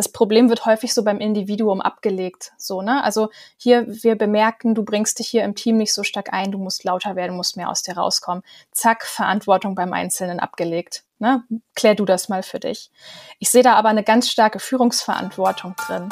das Problem wird häufig so beim Individuum abgelegt. So, ne? Also hier, wir bemerken, du bringst dich hier im Team nicht so stark ein, du musst lauter werden, musst mehr aus dir rauskommen. Zack, Verantwortung beim Einzelnen abgelegt. Ne? Klär du das mal für dich. Ich sehe da aber eine ganz starke Führungsverantwortung drin.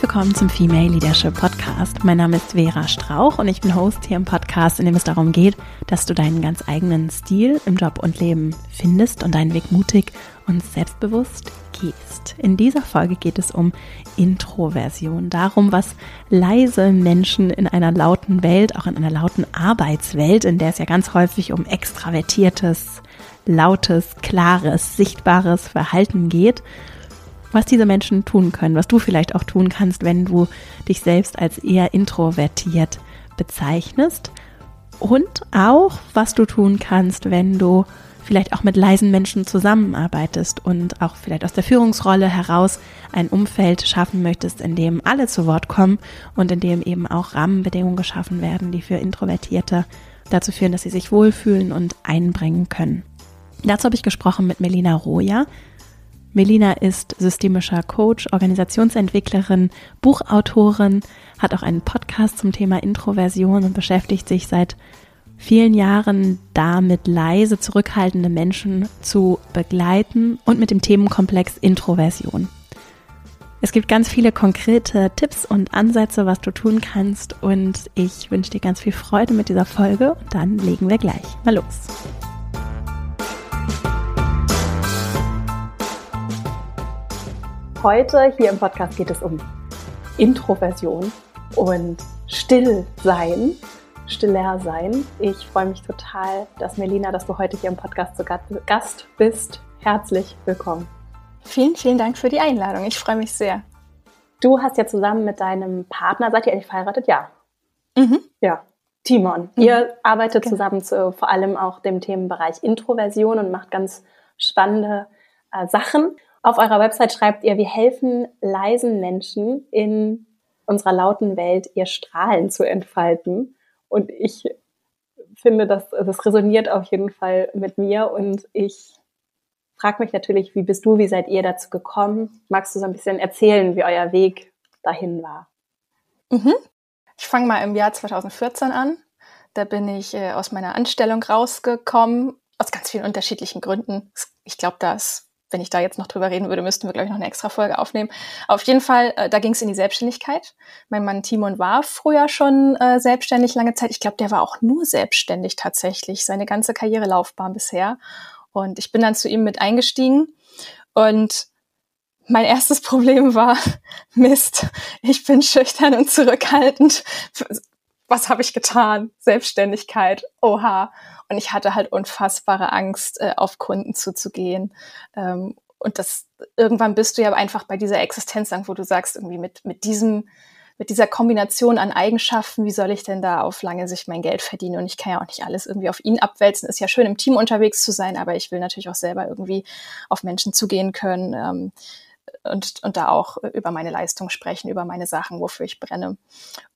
Willkommen zum Female Leadership Podcast. Mein Name ist Vera Strauch und ich bin Host hier im Podcast, in dem es darum geht, dass du deinen ganz eigenen Stil im Job und Leben findest und deinen Weg mutig und selbstbewusst gehst. In dieser Folge geht es um Introversion, darum, was leise Menschen in einer lauten Welt, auch in einer lauten Arbeitswelt, in der es ja ganz häufig um extravertiertes, lautes, klares, sichtbares Verhalten geht, was diese Menschen tun können, was du vielleicht auch tun kannst, wenn du dich selbst als eher introvertiert bezeichnest und auch, was du tun kannst, wenn du vielleicht auch mit leisen Menschen zusammenarbeitest und auch vielleicht aus der Führungsrolle heraus ein Umfeld schaffen möchtest, in dem alle zu Wort kommen und in dem eben auch Rahmenbedingungen geschaffen werden, die für Introvertierte dazu führen, dass sie sich wohlfühlen und einbringen können. Dazu habe ich gesprochen mit Melina Roja. Melina ist systemischer Coach, Organisationsentwicklerin, Buchautorin, hat auch einen Podcast zum Thema Introversion und beschäftigt sich seit vielen Jahren damit, leise zurückhaltende Menschen zu begleiten und mit dem Themenkomplex Introversion. Es gibt ganz viele konkrete Tipps und Ansätze, was du tun kannst und ich wünsche dir ganz viel Freude mit dieser Folge und dann legen wir gleich mal los. Heute hier im Podcast geht es um Introversion und Stillsein, stiller sein. Ich freue mich total, dass Melina, dass du heute hier im Podcast zu Gast bist. Herzlich willkommen. Vielen, vielen Dank für die Einladung. Ich freue mich sehr. Du hast ja zusammen mit deinem Partner, seid ihr eigentlich verheiratet? Ja. Mhm. Ja. Timon. Mhm. Ihr arbeitet genau. zusammen zu vor allem auch dem Themenbereich Introversion und macht ganz spannende äh, Sachen. Auf eurer Website schreibt ihr, wir helfen leisen Menschen in unserer lauten Welt ihr Strahlen zu entfalten. Und ich finde, dass das resoniert auf jeden Fall mit mir und ich frage mich natürlich, wie bist du, wie seid ihr dazu gekommen? Magst du so ein bisschen erzählen, wie euer Weg dahin war? Mhm. Ich fange mal im Jahr 2014 an. Da bin ich äh, aus meiner Anstellung rausgekommen, aus ganz vielen unterschiedlichen Gründen. Ich glaube, da ist wenn ich da jetzt noch drüber reden würde, müssten wir, glaube ich, noch eine extra Folge aufnehmen. Auf jeden Fall, äh, da ging es in die Selbstständigkeit. Mein Mann Timon war früher schon äh, selbstständig lange Zeit. Ich glaube, der war auch nur selbstständig tatsächlich, seine ganze Karrierelaufbahn bisher. Und ich bin dann zu ihm mit eingestiegen. Und mein erstes Problem war, Mist, ich bin schüchtern und zurückhaltend. Was habe ich getan? Selbstständigkeit. Oha. Und ich hatte halt unfassbare Angst, äh, auf Kunden zuzugehen. Ähm, und das irgendwann bist du ja einfach bei dieser Existenzangst, wo du sagst, irgendwie mit, mit diesem, mit dieser Kombination an Eigenschaften, wie soll ich denn da auf lange Sicht mein Geld verdienen? Und ich kann ja auch nicht alles irgendwie auf ihn abwälzen. Ist ja schön, im Team unterwegs zu sein, aber ich will natürlich auch selber irgendwie auf Menschen zugehen können. Ähm, und, und da auch über meine Leistung sprechen, über meine Sachen, wofür ich brenne.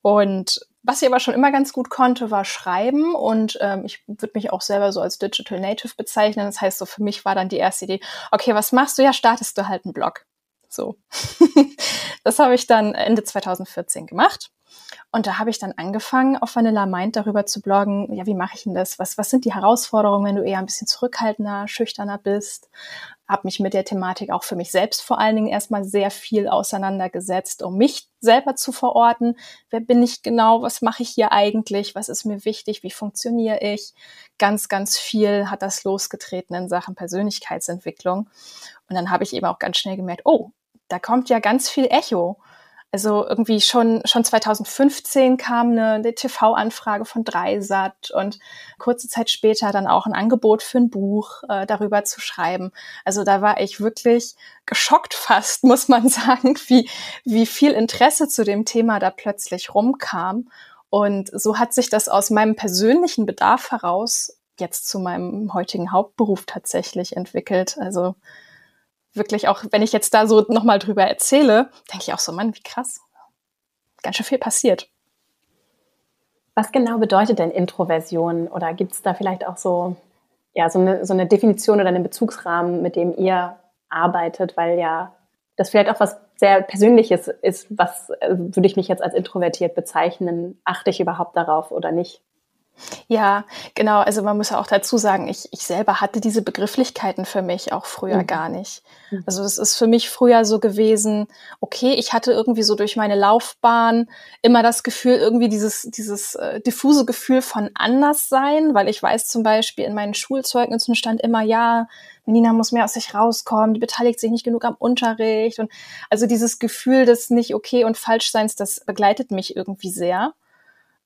Und was ich aber schon immer ganz gut konnte, war Schreiben und ähm, ich würde mich auch selber so als Digital Native bezeichnen. Das heißt, so für mich war dann die erste Idee, okay, was machst du? Ja, startest du halt einen Blog. So. das habe ich dann Ende 2014 gemacht. Und da habe ich dann angefangen, auf Vanilla Mind darüber zu bloggen, ja, wie mache ich denn das? Was, was sind die Herausforderungen, wenn du eher ein bisschen zurückhaltender, schüchterner bist? habe mich mit der Thematik auch für mich selbst vor allen Dingen erstmal sehr viel auseinandergesetzt, um mich selber zu verorten. Wer bin ich genau? Was mache ich hier eigentlich? Was ist mir wichtig? Wie funktioniere ich? Ganz, ganz viel hat das losgetreten in Sachen Persönlichkeitsentwicklung. Und dann habe ich eben auch ganz schnell gemerkt, oh, da kommt ja ganz viel Echo. Also irgendwie schon, schon 2015 kam eine, eine TV-Anfrage von Dreisat und kurze Zeit später dann auch ein Angebot für ein Buch äh, darüber zu schreiben. Also da war ich wirklich geschockt fast, muss man sagen, wie, wie viel Interesse zu dem Thema da plötzlich rumkam. Und so hat sich das aus meinem persönlichen Bedarf heraus jetzt zu meinem heutigen Hauptberuf tatsächlich entwickelt. Also wirklich auch, wenn ich jetzt da so nochmal drüber erzähle, denke ich auch so, Mann, wie krass. Ganz schön viel passiert. Was genau bedeutet denn Introversion? Oder gibt es da vielleicht auch so, ja, so eine, so eine Definition oder einen Bezugsrahmen, mit dem ihr arbeitet? Weil ja das vielleicht auch was sehr Persönliches ist, was äh, würde ich mich jetzt als introvertiert bezeichnen? Achte ich überhaupt darauf oder nicht? Ja, genau. Also man muss ja auch dazu sagen, ich, ich selber hatte diese Begrifflichkeiten für mich auch früher mhm. gar nicht. Mhm. Also es ist für mich früher so gewesen, okay, ich hatte irgendwie so durch meine Laufbahn immer das Gefühl, irgendwie dieses, dieses äh, diffuse Gefühl von Anderssein, weil ich weiß zum Beispiel in meinen Schulzeugnissen stand immer, ja, Menina muss mehr aus sich rauskommen, die beteiligt sich nicht genug am Unterricht und also dieses Gefühl des nicht okay und falsch Seins, das begleitet mich irgendwie sehr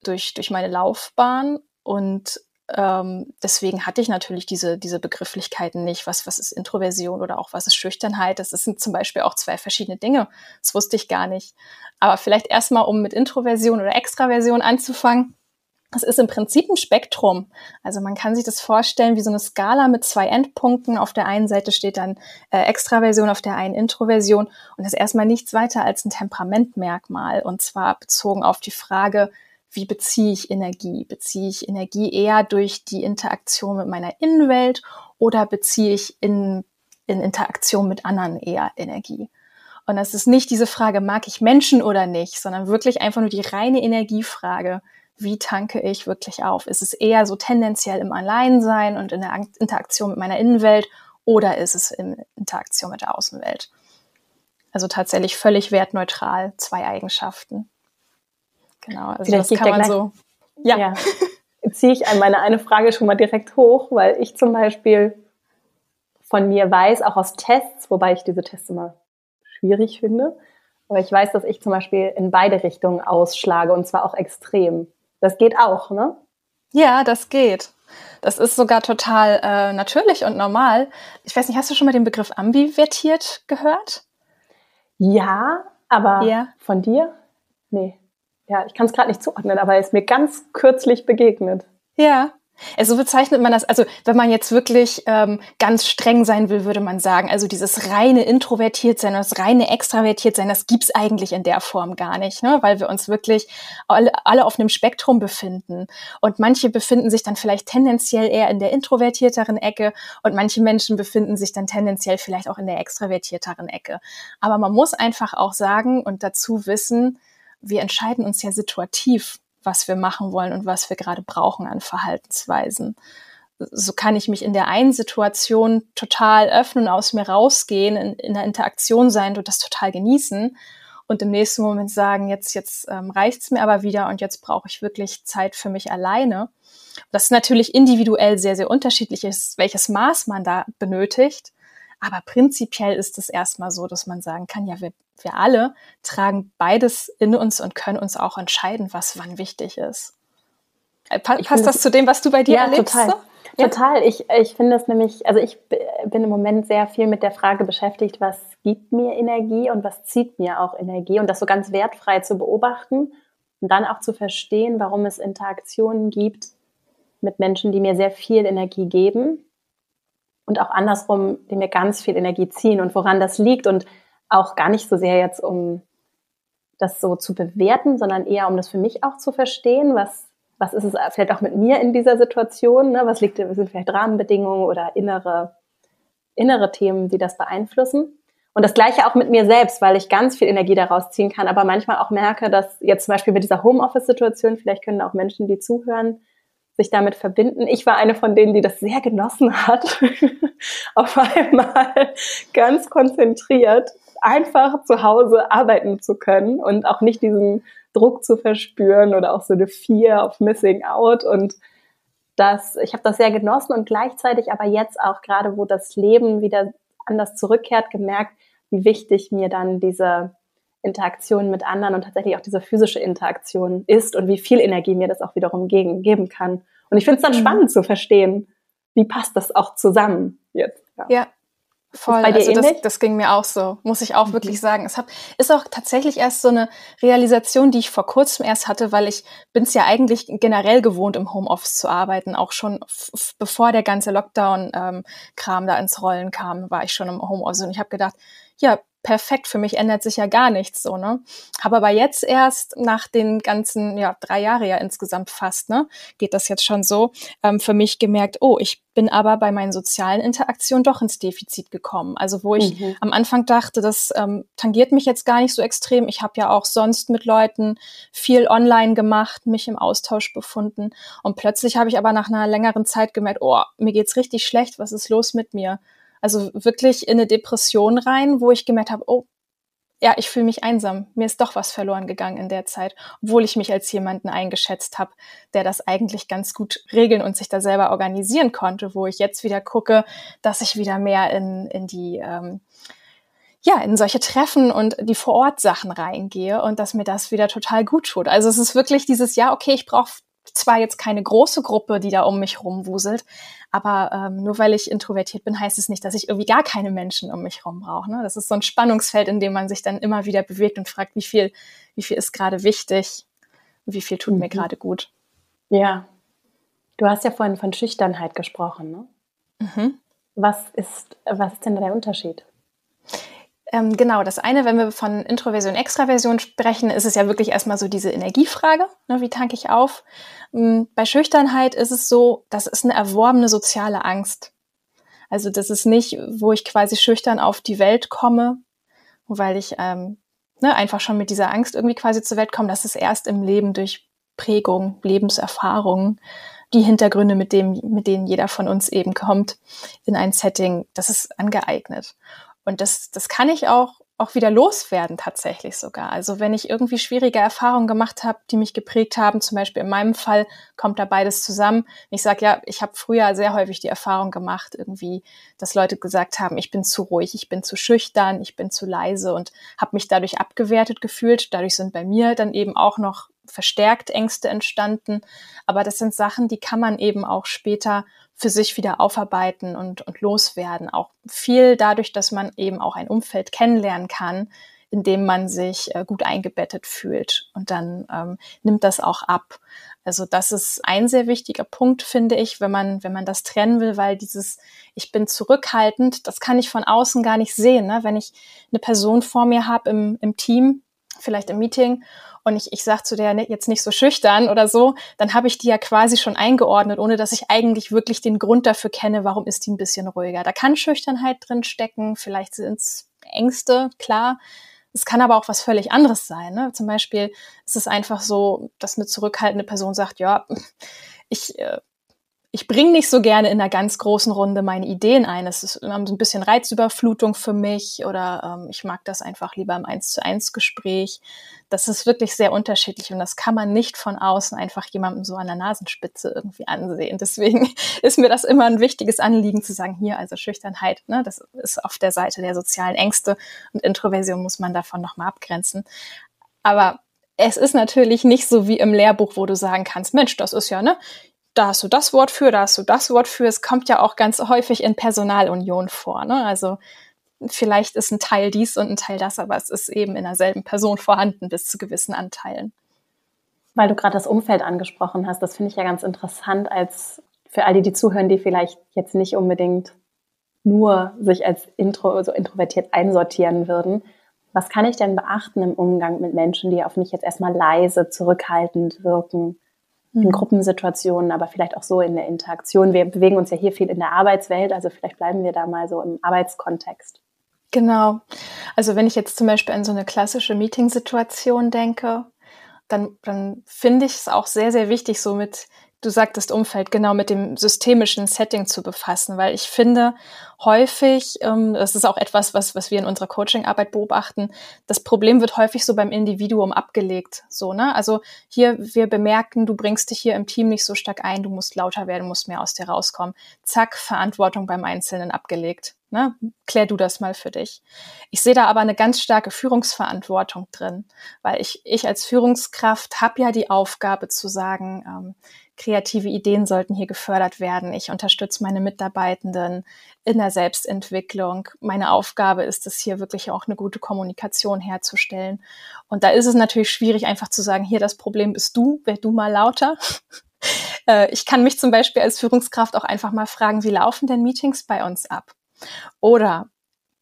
durch, durch meine Laufbahn und ähm, deswegen hatte ich natürlich diese, diese Begrifflichkeiten nicht. Was, was ist Introversion oder auch was ist Schüchternheit? Das sind zum Beispiel auch zwei verschiedene Dinge. Das wusste ich gar nicht. Aber vielleicht erstmal, um mit Introversion oder Extraversion anzufangen. Es ist im Prinzip ein Spektrum. Also man kann sich das vorstellen wie so eine Skala mit zwei Endpunkten. Auf der einen Seite steht dann äh, Extraversion, auf der einen Introversion. Und das ist erstmal nichts weiter als ein Temperamentmerkmal. Und zwar bezogen auf die Frage, wie beziehe ich Energie? Beziehe ich Energie eher durch die Interaktion mit meiner Innenwelt oder beziehe ich in, in Interaktion mit anderen eher Energie? Und das ist nicht diese Frage, mag ich Menschen oder nicht, sondern wirklich einfach nur die reine Energiefrage. Wie tanke ich wirklich auf? Ist es eher so tendenziell im Alleinsein und in der Interaktion mit meiner Innenwelt oder ist es in Interaktion mit der Außenwelt? Also tatsächlich völlig wertneutral, zwei Eigenschaften. Genau, also Vielleicht das kann man so. Ja. ja. Ziehe ich meine eine Frage schon mal direkt hoch, weil ich zum Beispiel von mir weiß, auch aus Tests, wobei ich diese Tests immer schwierig finde, aber ich weiß, dass ich zum Beispiel in beide Richtungen ausschlage und zwar auch extrem. Das geht auch, ne? Ja, das geht. Das ist sogar total äh, natürlich und normal. Ich weiß nicht, hast du schon mal den Begriff ambivertiert gehört? Ja, aber ja. von dir? Nee ja, ich kann es gerade nicht zuordnen, aber er ist mir ganz kürzlich begegnet. Ja. Also so bezeichnet man das, also wenn man jetzt wirklich ähm, ganz streng sein will, würde man sagen, also dieses reine introvertiert sein, das reine extravertiert sein, das gibt's eigentlich in der Form gar nicht, ne? weil wir uns wirklich alle, alle auf einem Spektrum befinden. Und manche befinden sich dann vielleicht tendenziell eher in der introvertierteren Ecke und manche Menschen befinden sich dann tendenziell vielleicht auch in der extravertierteren Ecke. Aber man muss einfach auch sagen und dazu wissen, wir entscheiden uns ja situativ, was wir machen wollen und was wir gerade brauchen an Verhaltensweisen. So kann ich mich in der einen Situation total öffnen, aus mir rausgehen, in, in der Interaktion sein und das total genießen und im nächsten Moment sagen, jetzt, jetzt ähm, reicht's mir aber wieder und jetzt brauche ich wirklich Zeit für mich alleine. Das ist natürlich individuell sehr, sehr unterschiedlich welches Maß man da benötigt. Aber prinzipiell ist es erstmal so, dass man sagen kann, ja, wir, wir alle tragen beides in uns und können uns auch entscheiden, was wann wichtig ist. Äh, pa passt das zu dem, was du bei dir ja, erlebst? Total. Ja. Total. Ich, ich finde es nämlich, also ich bin im Moment sehr viel mit der Frage beschäftigt, was gibt mir Energie und was zieht mir auch Energie und das so ganz wertfrei zu beobachten und dann auch zu verstehen, warum es Interaktionen gibt mit Menschen, die mir sehr viel Energie geben und auch andersrum, die mir ganz viel Energie ziehen und woran das liegt und auch gar nicht so sehr jetzt um das so zu bewerten, sondern eher um das für mich auch zu verstehen, was was ist es vielleicht auch mit mir in dieser Situation, ne? was liegt, sind vielleicht Rahmenbedingungen oder innere innere Themen, die das beeinflussen. Und das Gleiche auch mit mir selbst, weil ich ganz viel Energie daraus ziehen kann, aber manchmal auch merke, dass jetzt zum Beispiel mit dieser Homeoffice-Situation, vielleicht können auch Menschen, die zuhören, sich damit verbinden. Ich war eine von denen, die das sehr genossen hat, auf einmal ganz konzentriert einfach zu Hause arbeiten zu können und auch nicht diesen Druck zu verspüren oder auch so eine Fear of Missing Out und das, ich habe das sehr genossen und gleichzeitig aber jetzt auch gerade, wo das Leben wieder anders zurückkehrt, gemerkt, wie wichtig mir dann diese Interaktion mit anderen und tatsächlich auch diese physische Interaktion ist und wie viel Energie mir das auch wiederum gegen, geben kann. Und ich finde es dann mhm. spannend zu verstehen, wie passt das auch zusammen jetzt. Ja, ja voll. Also das, das, ging mir auch so, muss ich auch mhm. wirklich sagen. Es hab, ist auch tatsächlich erst so eine Realisation, die ich vor kurzem erst hatte, weil ich bin es ja eigentlich generell gewohnt, im Homeoffice zu arbeiten. Auch schon bevor der ganze Lockdown-Kram ähm, da ins Rollen kam, war ich schon im Homeoffice. Und ich habe gedacht, ja, perfekt, für mich ändert sich ja gar nichts so, ne? Habe aber jetzt erst nach den ganzen, ja, drei Jahre ja insgesamt fast, ne, geht das jetzt schon so, ähm, für mich gemerkt, oh, ich bin aber bei meinen sozialen Interaktionen doch ins Defizit gekommen. Also wo ich mhm. am Anfang dachte, das ähm, tangiert mich jetzt gar nicht so extrem. Ich habe ja auch sonst mit Leuten viel online gemacht, mich im Austausch befunden. Und plötzlich habe ich aber nach einer längeren Zeit gemerkt, oh, mir geht's richtig schlecht, was ist los mit mir? Also wirklich in eine Depression rein, wo ich gemerkt habe, oh, ja, ich fühle mich einsam. Mir ist doch was verloren gegangen in der Zeit, obwohl ich mich als jemanden eingeschätzt habe, der das eigentlich ganz gut regeln und sich da selber organisieren konnte, wo ich jetzt wieder gucke, dass ich wieder mehr in, in die ähm, ja, in solche Treffen und die Vor-Ort-Sachen reingehe und dass mir das wieder total gut tut. Also es ist wirklich dieses Jahr, okay, ich brauche zwar jetzt keine große Gruppe, die da um mich rumwuselt, aber ähm, nur weil ich introvertiert bin, heißt es nicht, dass ich irgendwie gar keine Menschen um mich rum brauche. Ne? Das ist so ein Spannungsfeld, in dem man sich dann immer wieder bewegt und fragt, wie viel, wie viel ist gerade wichtig, wie viel tut mhm. mir gerade gut. Ja. Du hast ja vorhin von Schüchternheit gesprochen, ne? Mhm. Was ist, was ist denn der Unterschied? Ähm, genau, das eine, wenn wir von Introversion, Extraversion sprechen, ist es ja wirklich erstmal so diese Energiefrage. Ne, wie tanke ich auf? Ähm, bei Schüchternheit ist es so, das ist eine erworbene soziale Angst. Also das ist nicht, wo ich quasi schüchtern auf die Welt komme, weil ich ähm, ne, einfach schon mit dieser Angst irgendwie quasi zur Welt komme. Das ist erst im Leben durch Prägung, Lebenserfahrungen, die Hintergründe, mit, dem, mit denen jeder von uns eben kommt in ein Setting, das ist angeeignet. Und das, das kann ich auch, auch wieder loswerden tatsächlich sogar. Also wenn ich irgendwie schwierige Erfahrungen gemacht habe, die mich geprägt haben, zum Beispiel in meinem Fall kommt da beides zusammen. Ich sage ja, ich habe früher sehr häufig die Erfahrung gemacht, irgendwie, dass Leute gesagt haben, ich bin zu ruhig, ich bin zu schüchtern, ich bin zu leise und habe mich dadurch abgewertet gefühlt. Dadurch sind bei mir dann eben auch noch verstärkt Ängste entstanden. Aber das sind Sachen, die kann man eben auch später für sich wieder aufarbeiten und, und loswerden. Auch viel dadurch, dass man eben auch ein Umfeld kennenlernen kann, in dem man sich äh, gut eingebettet fühlt. Und dann ähm, nimmt das auch ab. Also das ist ein sehr wichtiger Punkt, finde ich, wenn man, wenn man das trennen will, weil dieses Ich bin zurückhaltend, das kann ich von außen gar nicht sehen. Ne? Wenn ich eine Person vor mir habe im, im Team, vielleicht im Meeting und ich, ich sage zu der ne, jetzt nicht so schüchtern oder so, dann habe ich die ja quasi schon eingeordnet, ohne dass ich eigentlich wirklich den Grund dafür kenne, warum ist die ein bisschen ruhiger. Da kann Schüchternheit drin stecken, vielleicht sind es Ängste, klar. Es kann aber auch was völlig anderes sein. Ne? Zum Beispiel ist es einfach so, dass eine zurückhaltende Person sagt, ja, ich äh, ich bringe nicht so gerne in einer ganz großen Runde meine Ideen ein. Es ist immer so ein bisschen Reizüberflutung für mich oder ähm, ich mag das einfach lieber im Eins zu eins Gespräch. Das ist wirklich sehr unterschiedlich und das kann man nicht von außen einfach jemandem so an der Nasenspitze irgendwie ansehen. Deswegen ist mir das immer ein wichtiges Anliegen zu sagen, hier also Schüchternheit, ne, das ist auf der Seite der sozialen Ängste und Introversion muss man davon nochmal abgrenzen. Aber es ist natürlich nicht so wie im Lehrbuch, wo du sagen kannst, Mensch, das ist ja, ne, da hast du das Wort für, da hast du das Wort für. Es kommt ja auch ganz häufig in Personalunion vor. Ne? Also vielleicht ist ein Teil dies und ein Teil das, aber es ist eben in derselben Person vorhanden bis zu gewissen Anteilen. Weil du gerade das Umfeld angesprochen hast, das finde ich ja ganz interessant, als für all die, die zuhören, die vielleicht jetzt nicht unbedingt nur sich als intro, so introvertiert einsortieren würden. Was kann ich denn beachten im Umgang mit Menschen, die auf mich jetzt erstmal leise, zurückhaltend wirken? In mhm. Gruppensituationen, aber vielleicht auch so in der Interaktion. Wir bewegen uns ja hier viel in der Arbeitswelt, also vielleicht bleiben wir da mal so im Arbeitskontext. Genau. Also wenn ich jetzt zum Beispiel an so eine klassische Meetingsituation denke, dann, dann finde ich es auch sehr, sehr wichtig, so mit du sagtest Umfeld, genau mit dem systemischen Setting zu befassen, weil ich finde häufig, ähm, das ist auch etwas, was, was wir in unserer Coaching-Arbeit beobachten, das Problem wird häufig so beim Individuum abgelegt. So, ne? Also hier, wir bemerken, du bringst dich hier im Team nicht so stark ein, du musst lauter werden, musst mehr aus dir rauskommen. Zack, Verantwortung beim Einzelnen abgelegt. Ne? Klär du das mal für dich. Ich sehe da aber eine ganz starke Führungsverantwortung drin, weil ich, ich als Führungskraft habe ja die Aufgabe zu sagen, ähm, kreative Ideen sollten hier gefördert werden. Ich unterstütze meine Mitarbeitenden in der Selbstentwicklung. Meine Aufgabe ist es hier wirklich auch eine gute Kommunikation herzustellen. Und da ist es natürlich schwierig, einfach zu sagen, hier das Problem bist du, werd du mal lauter. Äh, ich kann mich zum Beispiel als Führungskraft auch einfach mal fragen, wie laufen denn Meetings bei uns ab? Oder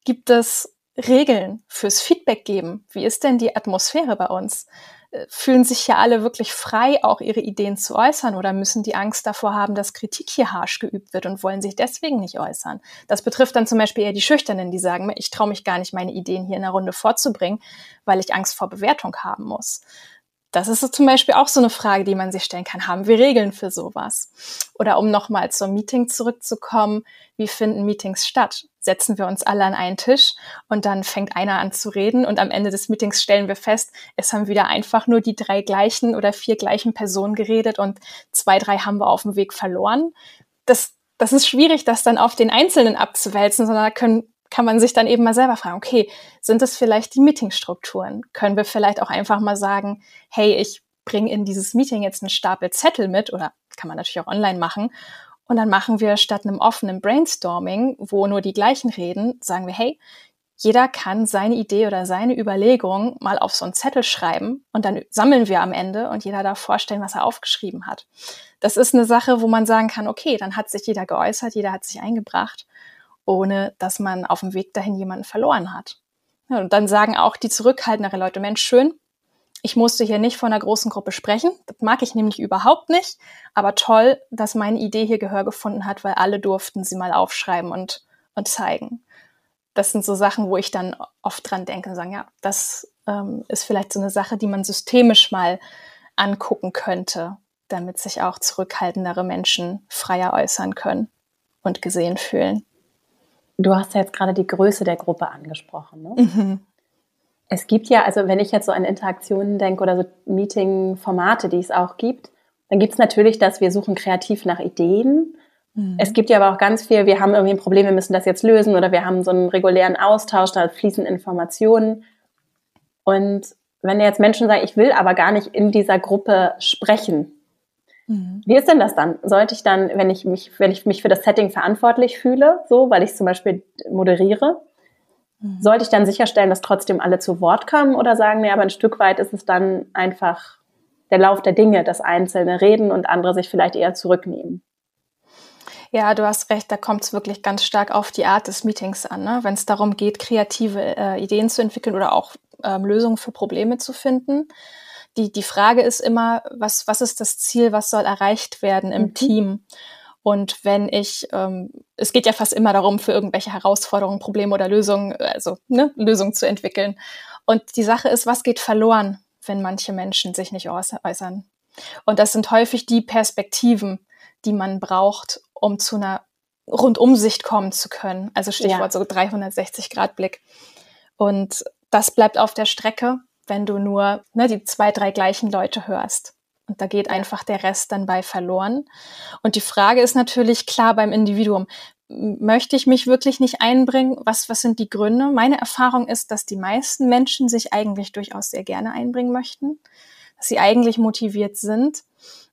gibt es Regeln fürs Feedback geben? Wie ist denn die Atmosphäre bei uns? Äh, fühlen sich ja alle wirklich frei, auch ihre Ideen zu äußern oder müssen die Angst davor haben, dass Kritik hier harsch geübt wird und wollen sich deswegen nicht äußern? Das betrifft dann zum Beispiel eher die Schüchternen, die sagen, ich traue mich gar nicht, meine Ideen hier in der Runde vorzubringen, weil ich Angst vor Bewertung haben muss. Das ist so zum Beispiel auch so eine Frage, die man sich stellen kann. Haben wir Regeln für sowas? Oder um nochmal zum Meeting zurückzukommen, wie finden Meetings statt? Setzen wir uns alle an einen Tisch und dann fängt einer an zu reden und am Ende des Meetings stellen wir fest, es haben wieder einfach nur die drei gleichen oder vier gleichen Personen geredet und zwei, drei haben wir auf dem Weg verloren. Das, das ist schwierig, das dann auf den Einzelnen abzuwälzen, sondern da können kann man sich dann eben mal selber fragen, okay, sind es vielleicht die Meetingstrukturen? Können wir vielleicht auch einfach mal sagen, hey, ich bringe in dieses Meeting jetzt einen Stapel Zettel mit oder kann man natürlich auch online machen. Und dann machen wir statt einem offenen Brainstorming, wo nur die gleichen reden, sagen wir, hey, jeder kann seine Idee oder seine Überlegung mal auf so einen Zettel schreiben und dann sammeln wir am Ende und jeder darf vorstellen, was er aufgeschrieben hat. Das ist eine Sache, wo man sagen kann, okay, dann hat sich jeder geäußert, jeder hat sich eingebracht ohne dass man auf dem Weg dahin jemanden verloren hat. Und dann sagen auch die zurückhaltendere Leute, Mensch, schön, ich musste hier nicht vor einer großen Gruppe sprechen. Das mag ich nämlich überhaupt nicht. Aber toll, dass meine Idee hier Gehör gefunden hat, weil alle durften sie mal aufschreiben und, und zeigen. Das sind so Sachen, wo ich dann oft dran denke und sagen, ja, das ähm, ist vielleicht so eine Sache, die man systemisch mal angucken könnte, damit sich auch zurückhaltendere Menschen freier äußern können und gesehen fühlen. Du hast ja jetzt gerade die Größe der Gruppe angesprochen. Ne? Mhm. Es gibt ja, also wenn ich jetzt so an Interaktionen denke oder so Meeting-Formate, die es auch gibt, dann gibt es natürlich, dass wir suchen kreativ nach Ideen. Mhm. Es gibt ja aber auch ganz viel, wir haben irgendwie ein Problem, wir müssen das jetzt lösen oder wir haben so einen regulären Austausch, da fließen Informationen. Und wenn jetzt Menschen sagen, ich will aber gar nicht in dieser Gruppe sprechen, Mhm. Wie ist denn das dann? Sollte ich dann, wenn ich mich, wenn ich mich für das Setting verantwortlich fühle, so, weil ich zum Beispiel moderiere, mhm. sollte ich dann sicherstellen, dass trotzdem alle zu Wort kommen oder sagen, nee, aber ein Stück weit ist es dann einfach der Lauf der Dinge, dass Einzelne reden und andere sich vielleicht eher zurücknehmen? Ja, du hast recht, da kommt es wirklich ganz stark auf die Art des Meetings an. Ne? Wenn es darum geht, kreative äh, Ideen zu entwickeln oder auch ähm, Lösungen für Probleme zu finden, die, die Frage ist immer, was, was ist das Ziel, was soll erreicht werden im mhm. Team? Und wenn ich, ähm, es geht ja fast immer darum, für irgendwelche Herausforderungen, Probleme oder Lösungen, also ne, Lösungen zu entwickeln. Und die Sache ist, was geht verloren, wenn manche Menschen sich nicht äußern? Und das sind häufig die Perspektiven, die man braucht, um zu einer Rundumsicht kommen zu können. Also Stichwort ja. so 360-Grad-Blick. Und das bleibt auf der Strecke wenn du nur ne, die zwei, drei gleichen Leute hörst. Und da geht einfach der Rest dann bei verloren. Und die Frage ist natürlich klar beim Individuum, möchte ich mich wirklich nicht einbringen? Was, was sind die Gründe? Meine Erfahrung ist, dass die meisten Menschen sich eigentlich durchaus sehr gerne einbringen möchten, dass sie eigentlich motiviert sind.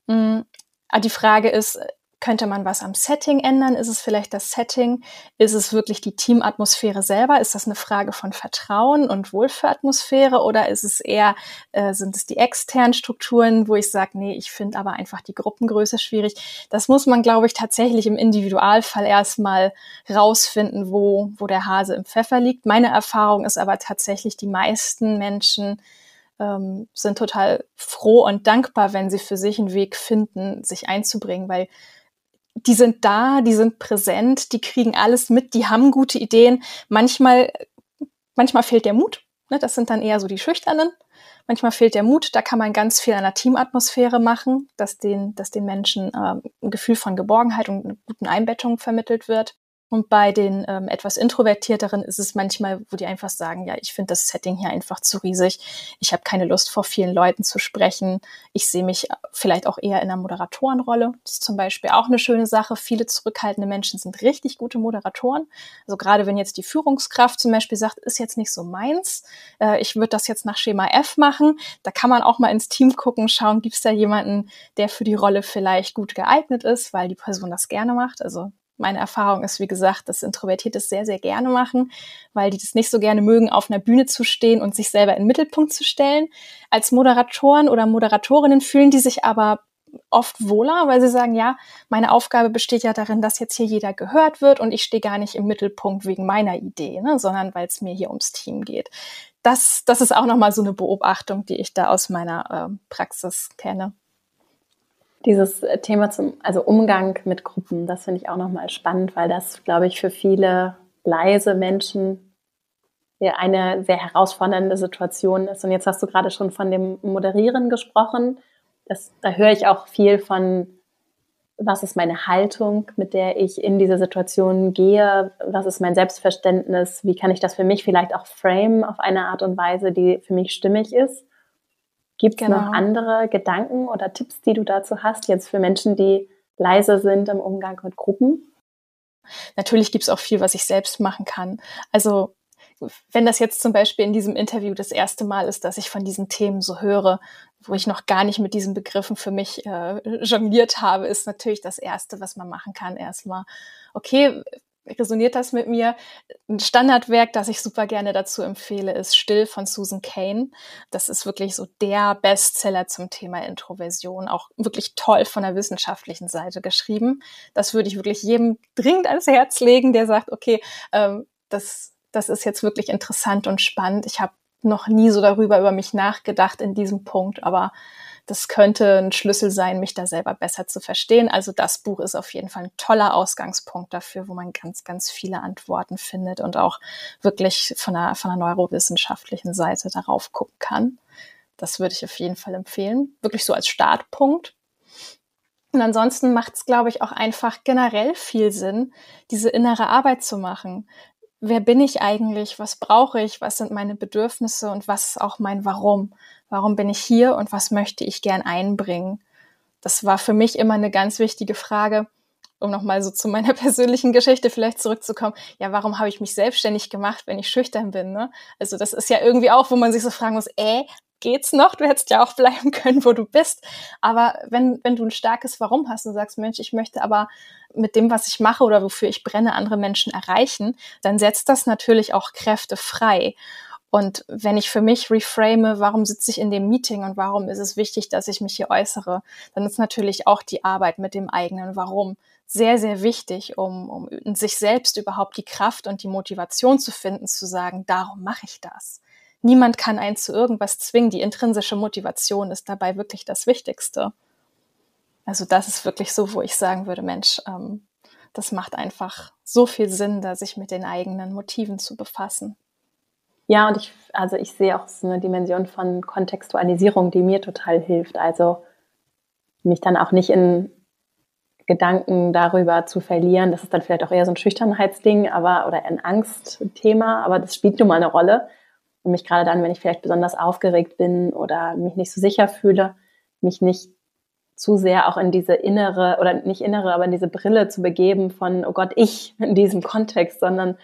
Aber die Frage ist, könnte man was am Setting ändern? Ist es vielleicht das Setting? Ist es wirklich die Teamatmosphäre selber? Ist das eine Frage von Vertrauen und Wohlfühlatmosphäre oder ist es eher, äh, sind es die externen Strukturen, wo ich sage, nee, ich finde aber einfach die Gruppengröße schwierig. Das muss man, glaube ich, tatsächlich im Individualfall erstmal rausfinden, wo, wo der Hase im Pfeffer liegt. Meine Erfahrung ist aber tatsächlich, die meisten Menschen ähm, sind total froh und dankbar, wenn sie für sich einen Weg finden, sich einzubringen, weil die sind da, die sind präsent, die kriegen alles mit, die haben gute Ideen. Manchmal, manchmal fehlt der Mut. Ne? Das sind dann eher so die Schüchternen. Manchmal fehlt der Mut. Da kann man ganz viel an der Teamatmosphäre machen, dass den, dass den Menschen äh, ein Gefühl von Geborgenheit und einer guten Einbettung vermittelt wird. Und bei den ähm, etwas introvertierteren ist es manchmal, wo die einfach sagen, ja, ich finde das Setting hier einfach zu riesig. Ich habe keine Lust, vor vielen Leuten zu sprechen. Ich sehe mich vielleicht auch eher in einer Moderatorenrolle. Das ist zum Beispiel auch eine schöne Sache. Viele zurückhaltende Menschen sind richtig gute Moderatoren. Also gerade wenn jetzt die Führungskraft zum Beispiel sagt, ist jetzt nicht so meins, äh, ich würde das jetzt nach Schema F machen, da kann man auch mal ins Team gucken, schauen, gibt es da jemanden, der für die Rolle vielleicht gut geeignet ist, weil die Person das gerne macht. Also meine Erfahrung ist, wie gesagt, dass Introvertierte es sehr, sehr gerne machen, weil die das nicht so gerne mögen, auf einer Bühne zu stehen und sich selber in den Mittelpunkt zu stellen. Als Moderatoren oder Moderatorinnen fühlen die sich aber oft wohler, weil sie sagen, ja, meine Aufgabe besteht ja darin, dass jetzt hier jeder gehört wird und ich stehe gar nicht im Mittelpunkt wegen meiner Idee, ne, sondern weil es mir hier ums Team geht. Das, das ist auch nochmal so eine Beobachtung, die ich da aus meiner äh, Praxis kenne. Dieses Thema zum, also Umgang mit Gruppen, das finde ich auch nochmal spannend, weil das, glaube ich, für viele leise Menschen eine sehr herausfordernde Situation ist. Und jetzt hast du gerade schon von dem Moderieren gesprochen. Das, da höre ich auch viel von, was ist meine Haltung, mit der ich in diese Situation gehe? Was ist mein Selbstverständnis? Wie kann ich das für mich vielleicht auch frame auf eine Art und Weise, die für mich stimmig ist? Gibt es genau. noch andere Gedanken oder Tipps, die du dazu hast, jetzt für Menschen, die leise sind im Umgang mit Gruppen? Natürlich gibt es auch viel, was ich selbst machen kann. Also wenn das jetzt zum Beispiel in diesem Interview das erste Mal ist, dass ich von diesen Themen so höre, wo ich noch gar nicht mit diesen Begriffen für mich äh, jongliert habe, ist natürlich das Erste, was man machen kann, erstmal, okay, resoniert das mit mir? Ein Standardwerk, das ich super gerne dazu empfehle, ist Still von Susan Kane. Das ist wirklich so der Bestseller zum Thema Introversion, auch wirklich toll von der wissenschaftlichen Seite geschrieben. Das würde ich wirklich jedem dringend ans Herz legen, der sagt, okay, ähm, das, das ist jetzt wirklich interessant und spannend. Ich habe noch nie so darüber über mich nachgedacht in diesem Punkt, aber das könnte ein Schlüssel sein, mich da selber besser zu verstehen. Also das Buch ist auf jeden Fall ein toller Ausgangspunkt dafür, wo man ganz, ganz viele Antworten findet und auch wirklich von einer, von einer neurowissenschaftlichen Seite darauf gucken kann. Das würde ich auf jeden Fall empfehlen. Wirklich so als Startpunkt. Und ansonsten macht es, glaube ich, auch einfach generell viel Sinn, diese innere Arbeit zu machen. Wer bin ich eigentlich? Was brauche ich? Was sind meine Bedürfnisse? Und was ist auch mein Warum? Warum bin ich hier und was möchte ich gern einbringen? Das war für mich immer eine ganz wichtige Frage, um nochmal so zu meiner persönlichen Geschichte vielleicht zurückzukommen. Ja, warum habe ich mich selbstständig gemacht, wenn ich schüchtern bin? Ne? Also das ist ja irgendwie auch, wo man sich so fragen muss, äh, geht's noch? Du hättest ja auch bleiben können, wo du bist. Aber wenn, wenn du ein starkes Warum hast und sagst, Mensch, ich möchte aber mit dem, was ich mache oder wofür ich brenne, andere Menschen erreichen, dann setzt das natürlich auch Kräfte frei. Und wenn ich für mich reframe, warum sitze ich in dem Meeting und warum ist es wichtig, dass ich mich hier äußere, dann ist natürlich auch die Arbeit mit dem eigenen Warum sehr, sehr wichtig, um, um sich selbst überhaupt die Kraft und die Motivation zu finden, zu sagen, darum mache ich das. Niemand kann einen zu irgendwas zwingen. Die intrinsische Motivation ist dabei wirklich das Wichtigste. Also das ist wirklich so, wo ich sagen würde, Mensch, ähm, das macht einfach so viel Sinn, da sich mit den eigenen Motiven zu befassen. Ja, und ich, also ich sehe auch so eine Dimension von Kontextualisierung, die mir total hilft. Also mich dann auch nicht in Gedanken darüber zu verlieren. Das ist dann vielleicht auch eher so ein Schüchternheitsding, aber oder ein Angstthema, aber das spielt nun mal eine Rolle. Mich gerade dann, wenn ich vielleicht besonders aufgeregt bin oder mich nicht so sicher fühle, mich nicht zu sehr auch in diese innere oder nicht innere, aber in diese Brille zu begeben von, oh Gott, ich in diesem Kontext, sondern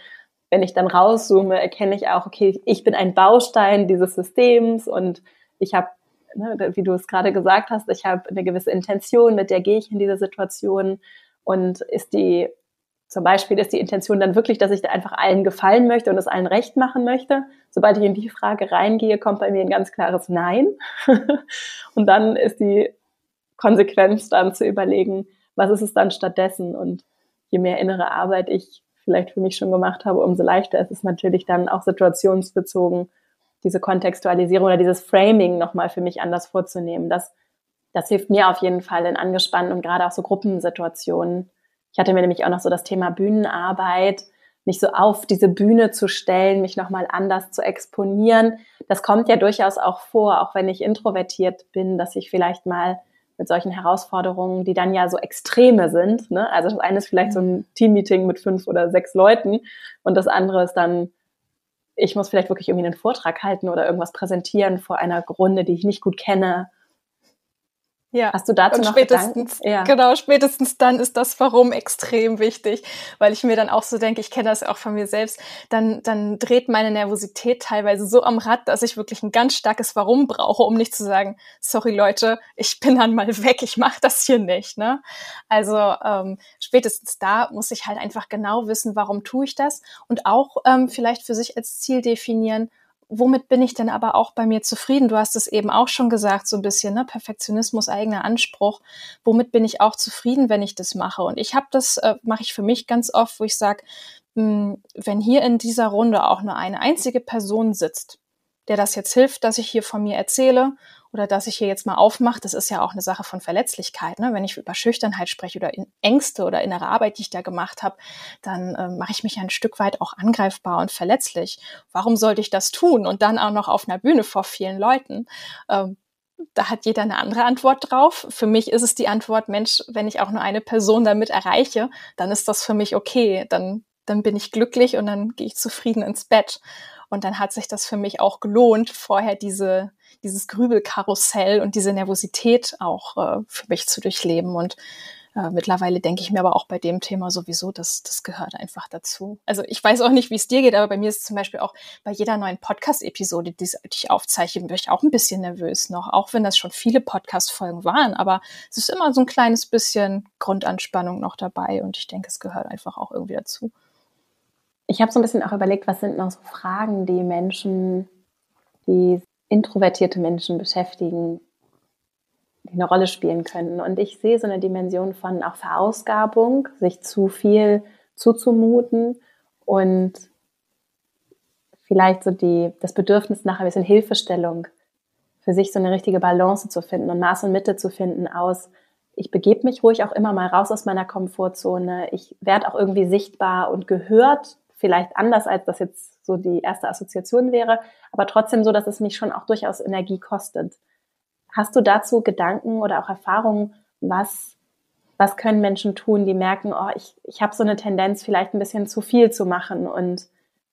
wenn ich dann rauszoome, erkenne ich auch, okay, ich bin ein Baustein dieses Systems und ich habe, ne, wie du es gerade gesagt hast, ich habe eine gewisse Intention, mit der gehe ich in diese Situation und ist die, zum Beispiel ist die Intention dann wirklich, dass ich da einfach allen gefallen möchte und es allen recht machen möchte. Sobald ich in die Frage reingehe, kommt bei mir ein ganz klares Nein. und dann ist die Konsequenz dann zu überlegen, was ist es dann stattdessen und je mehr innere Arbeit ich vielleicht für mich schon gemacht habe, umso leichter ist es natürlich dann auch situationsbezogen, diese Kontextualisierung oder dieses Framing nochmal für mich anders vorzunehmen. Das, das hilft mir auf jeden Fall in angespannten und gerade auch so Gruppensituationen. Ich hatte mir nämlich auch noch so das Thema Bühnenarbeit, mich so auf diese Bühne zu stellen, mich nochmal anders zu exponieren. Das kommt ja durchaus auch vor, auch wenn ich introvertiert bin, dass ich vielleicht mal mit solchen Herausforderungen, die dann ja so extreme sind. Ne? Also das eine ist vielleicht so ein mhm. Teammeeting mit fünf oder sechs Leuten und das andere ist dann, ich muss vielleicht wirklich irgendwie einen Vortrag halten oder irgendwas präsentieren vor einer Runde, die ich nicht gut kenne ja. Hast du dazu und noch spätestens, Ja. Genau, spätestens dann ist das Warum extrem wichtig, weil ich mir dann auch so denke, ich kenne das auch von mir selbst, dann, dann dreht meine Nervosität teilweise so am Rad, dass ich wirklich ein ganz starkes Warum brauche, um nicht zu sagen, sorry Leute, ich bin dann mal weg, ich mache das hier nicht. Ne? Also ähm, spätestens da muss ich halt einfach genau wissen, warum tue ich das und auch ähm, vielleicht für sich als Ziel definieren, womit bin ich denn aber auch bei mir zufrieden? Du hast es eben auch schon gesagt, so ein bisschen, ne? Perfektionismus, eigener Anspruch. Womit bin ich auch zufrieden, wenn ich das mache? Und ich habe das, äh, mache ich für mich ganz oft, wo ich sage, hm, wenn hier in dieser Runde auch nur eine einzige Person sitzt, der das jetzt hilft, dass ich hier von mir erzähle oder dass ich hier jetzt mal aufmache, das ist ja auch eine Sache von Verletzlichkeit. Ne? Wenn ich über Schüchternheit spreche oder Ängste oder innere Arbeit, die ich da gemacht habe, dann äh, mache ich mich ein Stück weit auch angreifbar und verletzlich. Warum sollte ich das tun? Und dann auch noch auf einer Bühne vor vielen Leuten. Ähm, da hat jeder eine andere Antwort drauf. Für mich ist es die Antwort, Mensch, wenn ich auch nur eine Person damit erreiche, dann ist das für mich okay. Dann, dann bin ich glücklich und dann gehe ich zufrieden ins Bett. Und dann hat sich das für mich auch gelohnt, vorher diese, dieses Grübelkarussell und diese Nervosität auch äh, für mich zu durchleben. Und äh, mittlerweile denke ich mir aber auch bei dem Thema sowieso, dass das gehört einfach dazu. Also ich weiß auch nicht, wie es dir geht, aber bei mir ist zum Beispiel auch bei jeder neuen Podcast-Episode, die, ich aufzeichne, bin ich auch ein bisschen nervös noch, auch wenn das schon viele Podcast-Folgen waren. Aber es ist immer so ein kleines bisschen Grundanspannung noch dabei und ich denke, es gehört einfach auch irgendwie dazu. Ich habe so ein bisschen auch überlegt, was sind noch so Fragen, die Menschen, die introvertierte Menschen beschäftigen, die eine Rolle spielen können. Und ich sehe so eine Dimension von auch Verausgabung, sich zu viel zuzumuten und vielleicht so die, das Bedürfnis nach ein bisschen Hilfestellung, für sich so eine richtige Balance zu finden und Maß und Mitte zu finden aus, ich begebe mich ruhig auch immer mal raus aus meiner Komfortzone, ich werde auch irgendwie sichtbar und gehört vielleicht anders, als das jetzt so die erste Assoziation wäre, aber trotzdem so, dass es mich schon auch durchaus Energie kostet. Hast du dazu Gedanken oder auch Erfahrungen, was, was können Menschen tun, die merken, oh, ich, ich habe so eine Tendenz, vielleicht ein bisschen zu viel zu machen und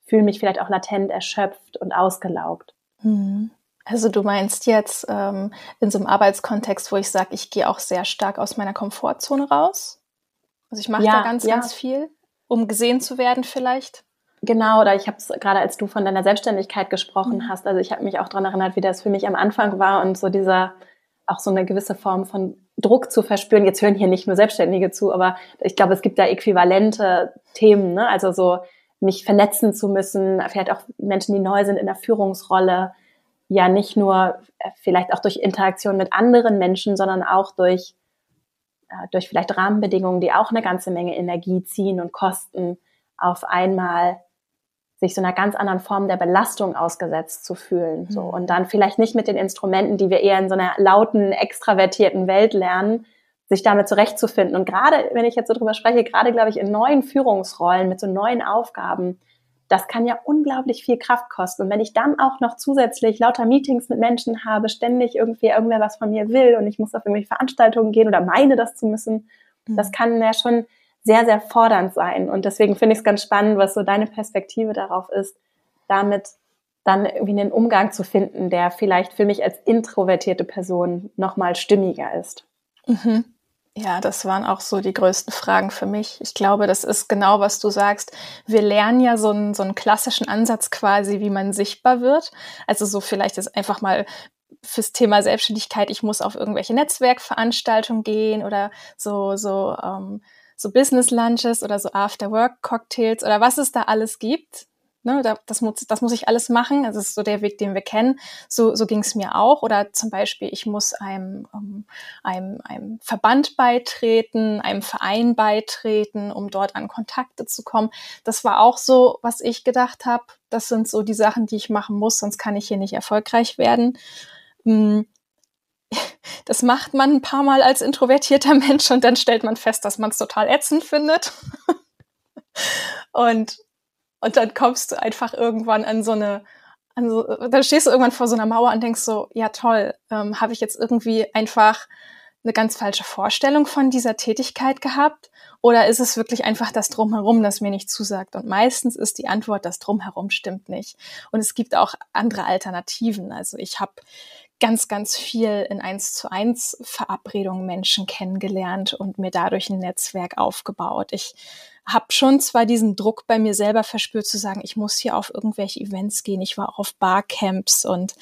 fühle mich vielleicht auch latent erschöpft und ausgelaugt? Mhm. Also du meinst jetzt ähm, in so einem Arbeitskontext, wo ich sage, ich gehe auch sehr stark aus meiner Komfortzone raus? Also ich mache ja, da ganz, ja. ganz viel um gesehen zu werden vielleicht? Genau, oder ich habe es gerade, als du von deiner Selbstständigkeit gesprochen mhm. hast, also ich habe mich auch daran erinnert, wie das für mich am Anfang war und so dieser, auch so eine gewisse Form von Druck zu verspüren. Jetzt hören hier nicht nur Selbstständige zu, aber ich glaube, es gibt da äquivalente Themen, ne? also so mich vernetzen zu müssen, vielleicht auch Menschen, die neu sind in der Führungsrolle, ja nicht nur äh, vielleicht auch durch Interaktion mit anderen Menschen, sondern auch durch äh, durch vielleicht Rahmenbedingungen, die auch eine ganze Menge Energie ziehen und kosten, auf einmal sich so einer ganz anderen Form der Belastung ausgesetzt zu fühlen. So. Mhm. Und dann vielleicht nicht mit den Instrumenten, die wir eher in so einer lauten, extravertierten Welt lernen, sich damit zurechtzufinden. Und gerade, wenn ich jetzt so drüber spreche, gerade glaube ich in neuen Führungsrollen mit so neuen Aufgaben, das kann ja unglaublich viel Kraft kosten. Und wenn ich dann auch noch zusätzlich lauter Meetings mit Menschen habe, ständig irgendwie irgendwer was von mir will und ich muss auf irgendwelche Veranstaltungen gehen oder meine das zu müssen, mhm. das kann ja schon sehr, sehr fordernd sein. Und deswegen finde ich es ganz spannend, was so deine Perspektive darauf ist, damit dann irgendwie einen Umgang zu finden, der vielleicht für mich als introvertierte Person nochmal stimmiger ist. Mhm. Ja, das waren auch so die größten Fragen für mich. Ich glaube, das ist genau, was du sagst. Wir lernen ja so einen, so einen klassischen Ansatz quasi, wie man sichtbar wird. Also so vielleicht ist einfach mal fürs Thema Selbstständigkeit, ich muss auf irgendwelche Netzwerkveranstaltungen gehen oder so, so, ähm, so Business Lunches oder so After-Work-Cocktails oder was es da alles gibt. Ne, das, muss, das muss ich alles machen. Das ist so der Weg, den wir kennen. So, so ging es mir auch. Oder zum Beispiel, ich muss einem, ähm, einem, einem Verband beitreten, einem Verein beitreten, um dort an Kontakte zu kommen. Das war auch so, was ich gedacht habe. Das sind so die Sachen, die ich machen muss, sonst kann ich hier nicht erfolgreich werden. Hm. Das macht man ein paar Mal als introvertierter Mensch und dann stellt man fest, dass man es total ätzend findet. Und und dann kommst du einfach irgendwann an so eine, an so, dann stehst du irgendwann vor so einer Mauer und denkst so, ja toll, ähm, habe ich jetzt irgendwie einfach eine ganz falsche Vorstellung von dieser Tätigkeit gehabt? Oder ist es wirklich einfach das Drumherum, das mir nicht zusagt? Und meistens ist die Antwort, das Drumherum stimmt nicht. Und es gibt auch andere Alternativen. Also ich habe ganz, ganz viel in eins zu eins Verabredungen Menschen kennengelernt und mir dadurch ein Netzwerk aufgebaut. Ich habe schon zwar diesen Druck bei mir selber verspürt zu sagen, ich muss hier auf irgendwelche Events gehen. Ich war auch auf Barcamps und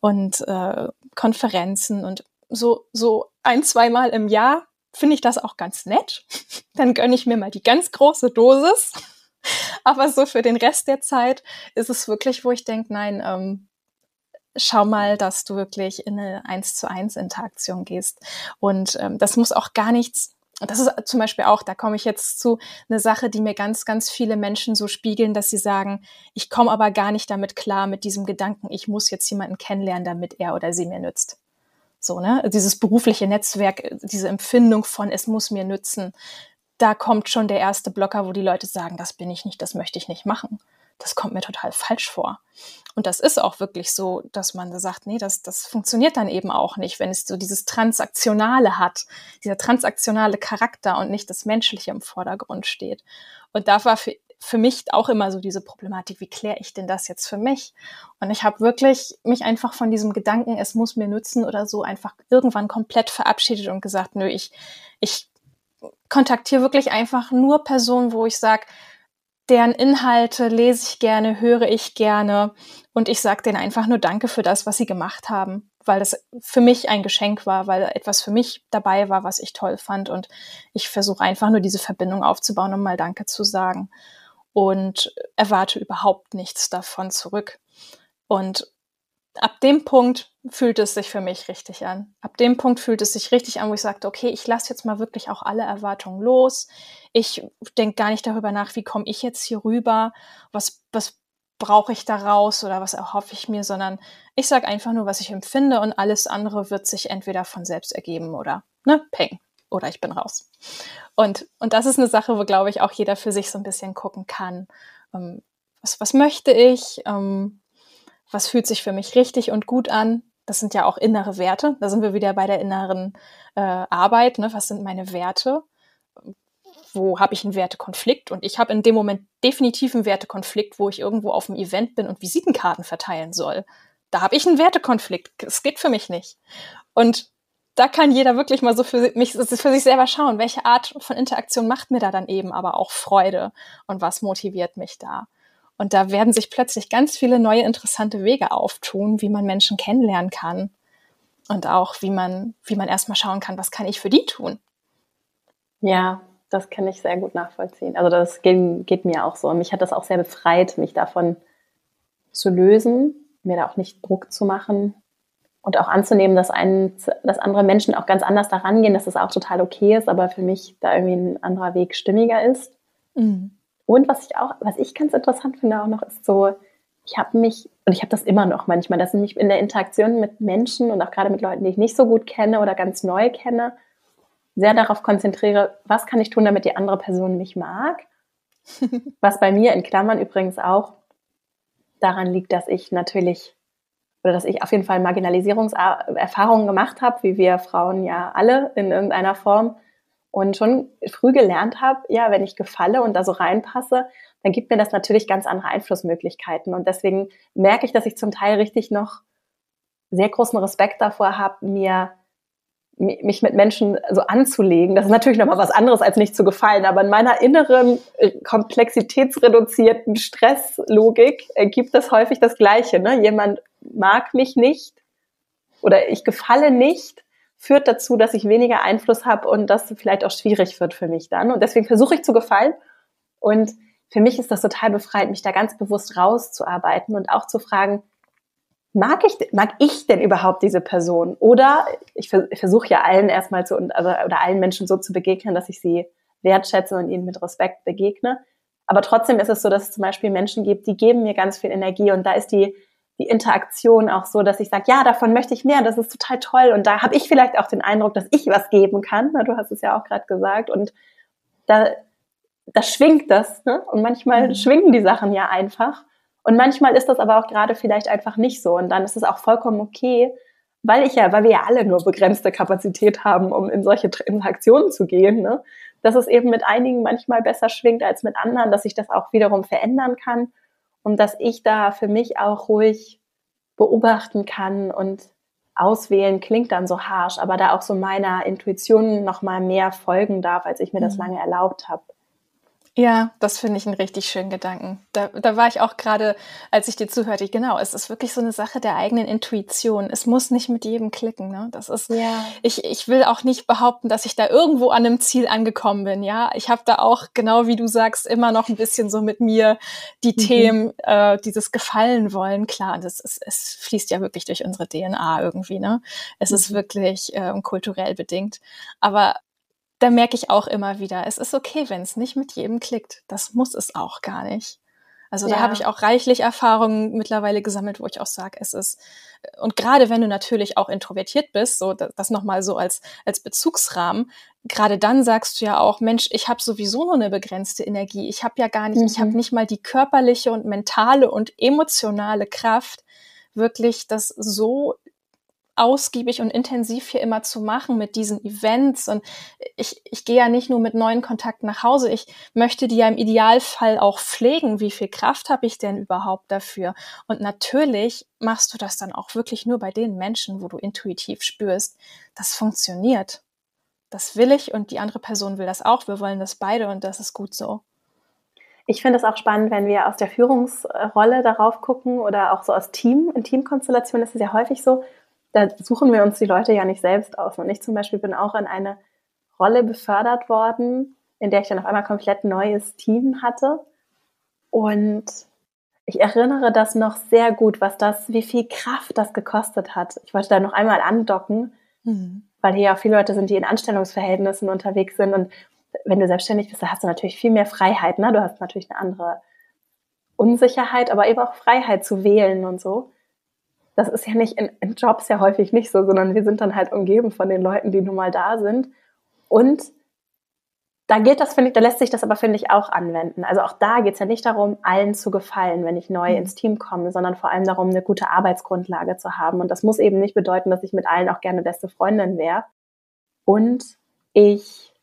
und äh, Konferenzen und so so ein zweimal im Jahr finde ich das auch ganz nett. Dann gönne ich mir mal die ganz große Dosis. Aber so für den Rest der Zeit ist es wirklich, wo ich denke, nein, ähm, schau mal, dass du wirklich in eine eins zu eins Interaktion gehst. Und ähm, das muss auch gar nichts das ist zum Beispiel auch, da komme ich jetzt zu, eine Sache, die mir ganz, ganz viele Menschen so spiegeln, dass sie sagen, ich komme aber gar nicht damit klar, mit diesem Gedanken, ich muss jetzt jemanden kennenlernen, damit er oder sie mir nützt. So, ne? Dieses berufliche Netzwerk, diese Empfindung von, es muss mir nützen, da kommt schon der erste Blocker, wo die Leute sagen, das bin ich nicht, das möchte ich nicht machen das kommt mir total falsch vor. Und das ist auch wirklich so, dass man sagt, nee, das, das funktioniert dann eben auch nicht, wenn es so dieses Transaktionale hat, dieser transaktionale Charakter und nicht das Menschliche im Vordergrund steht. Und da war für, für mich auch immer so diese Problematik, wie kläre ich denn das jetzt für mich? Und ich habe wirklich mich einfach von diesem Gedanken, es muss mir nützen oder so, einfach irgendwann komplett verabschiedet und gesagt, nö, ich, ich kontaktiere wirklich einfach nur Personen, wo ich sage, deren Inhalte lese ich gerne, höre ich gerne und ich sage denen einfach nur Danke für das, was sie gemacht haben, weil das für mich ein Geschenk war, weil etwas für mich dabei war, was ich toll fand und ich versuche einfach nur diese Verbindung aufzubauen, um mal Danke zu sagen und erwarte überhaupt nichts davon zurück. Und ab dem Punkt fühlt es sich für mich richtig an. Ab dem Punkt fühlt es sich richtig an, wo ich sagte, okay, ich lasse jetzt mal wirklich auch alle Erwartungen los. Ich denke gar nicht darüber nach, wie komme ich jetzt hier rüber, was, was brauche ich daraus oder was erhoffe ich mir, sondern ich sage einfach nur, was ich empfinde und alles andere wird sich entweder von selbst ergeben oder ne, peng oder ich bin raus. Und, und das ist eine Sache, wo, glaube ich, auch jeder für sich so ein bisschen gucken kann. Ähm, was, was möchte ich? Ähm, was fühlt sich für mich richtig und gut an. Das sind ja auch innere Werte. Da sind wir wieder bei der inneren äh, Arbeit. Ne? Was sind meine Werte? Wo habe ich einen Wertekonflikt? Und ich habe in dem Moment definitiv einen Wertekonflikt, wo ich irgendwo auf einem Event bin und Visitenkarten verteilen soll. Da habe ich einen Wertekonflikt. Es geht für mich nicht. Und da kann jeder wirklich mal so für mich, für sich selber schauen, welche Art von Interaktion macht mir da dann eben aber auch Freude und was motiviert mich da. Und da werden sich plötzlich ganz viele neue interessante Wege auftun, wie man Menschen kennenlernen kann. Und auch, wie man, wie man erstmal schauen kann, was kann ich für die tun. Ja, das kann ich sehr gut nachvollziehen. Also das geht, geht mir auch so. Und mich hat das auch sehr befreit, mich davon zu lösen, mir da auch nicht Druck zu machen und auch anzunehmen, dass, einen, dass andere Menschen auch ganz anders daran gehen, dass das auch total okay ist, aber für mich da irgendwie ein anderer Weg stimmiger ist. Mhm. Und was ich auch, was ich ganz interessant finde auch noch, ist so, ich habe mich, und ich habe das immer noch manchmal, dass ich mich in der Interaktion mit Menschen und auch gerade mit Leuten, die ich nicht so gut kenne oder ganz neu kenne, sehr darauf konzentriere, was kann ich tun, damit die andere Person mich mag. was bei mir in Klammern übrigens auch daran liegt, dass ich natürlich oder dass ich auf jeden Fall Marginalisierungserfahrungen gemacht habe, wie wir Frauen ja alle in irgendeiner Form und schon früh gelernt habe, ja, wenn ich gefalle und da so reinpasse, dann gibt mir das natürlich ganz andere Einflussmöglichkeiten. Und deswegen merke ich, dass ich zum Teil richtig noch sehr großen Respekt davor habe, mir mich mit Menschen so anzulegen. Das ist natürlich nochmal was anderes, als nicht zu gefallen. Aber in meiner inneren, äh, komplexitätsreduzierten Stresslogik gibt es häufig das Gleiche. Ne? Jemand mag mich nicht oder ich gefalle nicht führt dazu, dass ich weniger Einfluss habe und das vielleicht auch schwierig wird für mich dann. Und deswegen versuche ich zu gefallen. Und für mich ist das total befreit, mich da ganz bewusst rauszuarbeiten und auch zu fragen, mag ich, mag ich denn überhaupt diese Person? Oder ich, versuche ja allen erstmal zu, also, oder allen Menschen so zu begegnen, dass ich sie wertschätze und ihnen mit Respekt begegne. Aber trotzdem ist es so, dass es zum Beispiel Menschen gibt, die geben mir ganz viel Energie und da ist die die Interaktion auch so, dass ich sage, ja, davon möchte ich mehr, das ist total toll. Und da habe ich vielleicht auch den Eindruck, dass ich was geben kann. Na, du hast es ja auch gerade gesagt. Und da, da schwingt das. Ne? Und manchmal mhm. schwingen die Sachen ja einfach. Und manchmal ist das aber auch gerade vielleicht einfach nicht so. Und dann ist es auch vollkommen okay, weil ich ja, weil wir ja alle nur begrenzte Kapazität haben, um in solche Interaktionen zu gehen, ne? dass es eben mit einigen manchmal besser schwingt als mit anderen, dass ich das auch wiederum verändern kann und dass ich da für mich auch ruhig beobachten kann und auswählen klingt dann so harsh, aber da auch so meiner Intuition noch mal mehr folgen darf, als ich mir das mhm. lange erlaubt habe. Ja, das finde ich einen richtig schönen Gedanken. Da, da war ich auch gerade, als ich dir zuhörte, genau, es ist wirklich so eine Sache der eigenen Intuition. Es muss nicht mit jedem klicken. Ne? Das ist, ja. ich, ich will auch nicht behaupten, dass ich da irgendwo an einem Ziel angekommen bin. Ja, ich habe da auch, genau wie du sagst, immer noch ein bisschen so mit mir die mhm. Themen, äh, dieses Gefallen wollen. Klar, das ist, es fließt ja wirklich durch unsere DNA irgendwie. Ne? Es mhm. ist wirklich äh, kulturell bedingt. Aber da merke ich auch immer wieder, es ist okay, wenn es nicht mit jedem klickt. Das muss es auch gar nicht. Also ja. da habe ich auch reichlich Erfahrungen mittlerweile gesammelt, wo ich auch sage, es ist und gerade wenn du natürlich auch introvertiert bist, so das nochmal so als als Bezugsrahmen, gerade dann sagst du ja auch, Mensch, ich habe sowieso nur eine begrenzte Energie. Ich habe ja gar nicht, mhm. ich habe nicht mal die körperliche und mentale und emotionale Kraft, wirklich das so ausgiebig und intensiv hier immer zu machen mit diesen Events. Und ich, ich gehe ja nicht nur mit neuen Kontakten nach Hause, ich möchte die ja im Idealfall auch pflegen. Wie viel Kraft habe ich denn überhaupt dafür? Und natürlich machst du das dann auch wirklich nur bei den Menschen, wo du intuitiv spürst, das funktioniert. Das will ich und die andere Person will das auch. Wir wollen das beide und das ist gut so. Ich finde es auch spannend, wenn wir aus der Führungsrolle darauf gucken oder auch so aus Team, in Teamkonstellationen ist es ja häufig so, da suchen wir uns die Leute ja nicht selbst aus. Und ich zum Beispiel bin auch in eine Rolle befördert worden, in der ich dann auf einmal komplett neues Team hatte. Und ich erinnere das noch sehr gut, was das, wie viel Kraft das gekostet hat. Ich wollte da noch einmal andocken, mhm. weil hier ja viele Leute sind, die in Anstellungsverhältnissen unterwegs sind. Und wenn du selbstständig bist, da hast du natürlich viel mehr Freiheit. Ne? Du hast natürlich eine andere Unsicherheit, aber eben auch Freiheit zu wählen und so das ist ja nicht in, in, Jobs ja häufig nicht so, sondern wir sind dann halt umgeben von den Leuten, die nun mal da sind. Und da geht das, finde ich, da lässt sich das aber, finde ich, auch anwenden. Also auch da geht es ja nicht darum, allen zu gefallen, wenn ich neu mhm. ins Team komme, sondern vor allem darum, eine gute Arbeitsgrundlage zu haben. Und das muss eben nicht bedeuten, dass ich mit allen auch gerne beste Freundin wäre. Und ich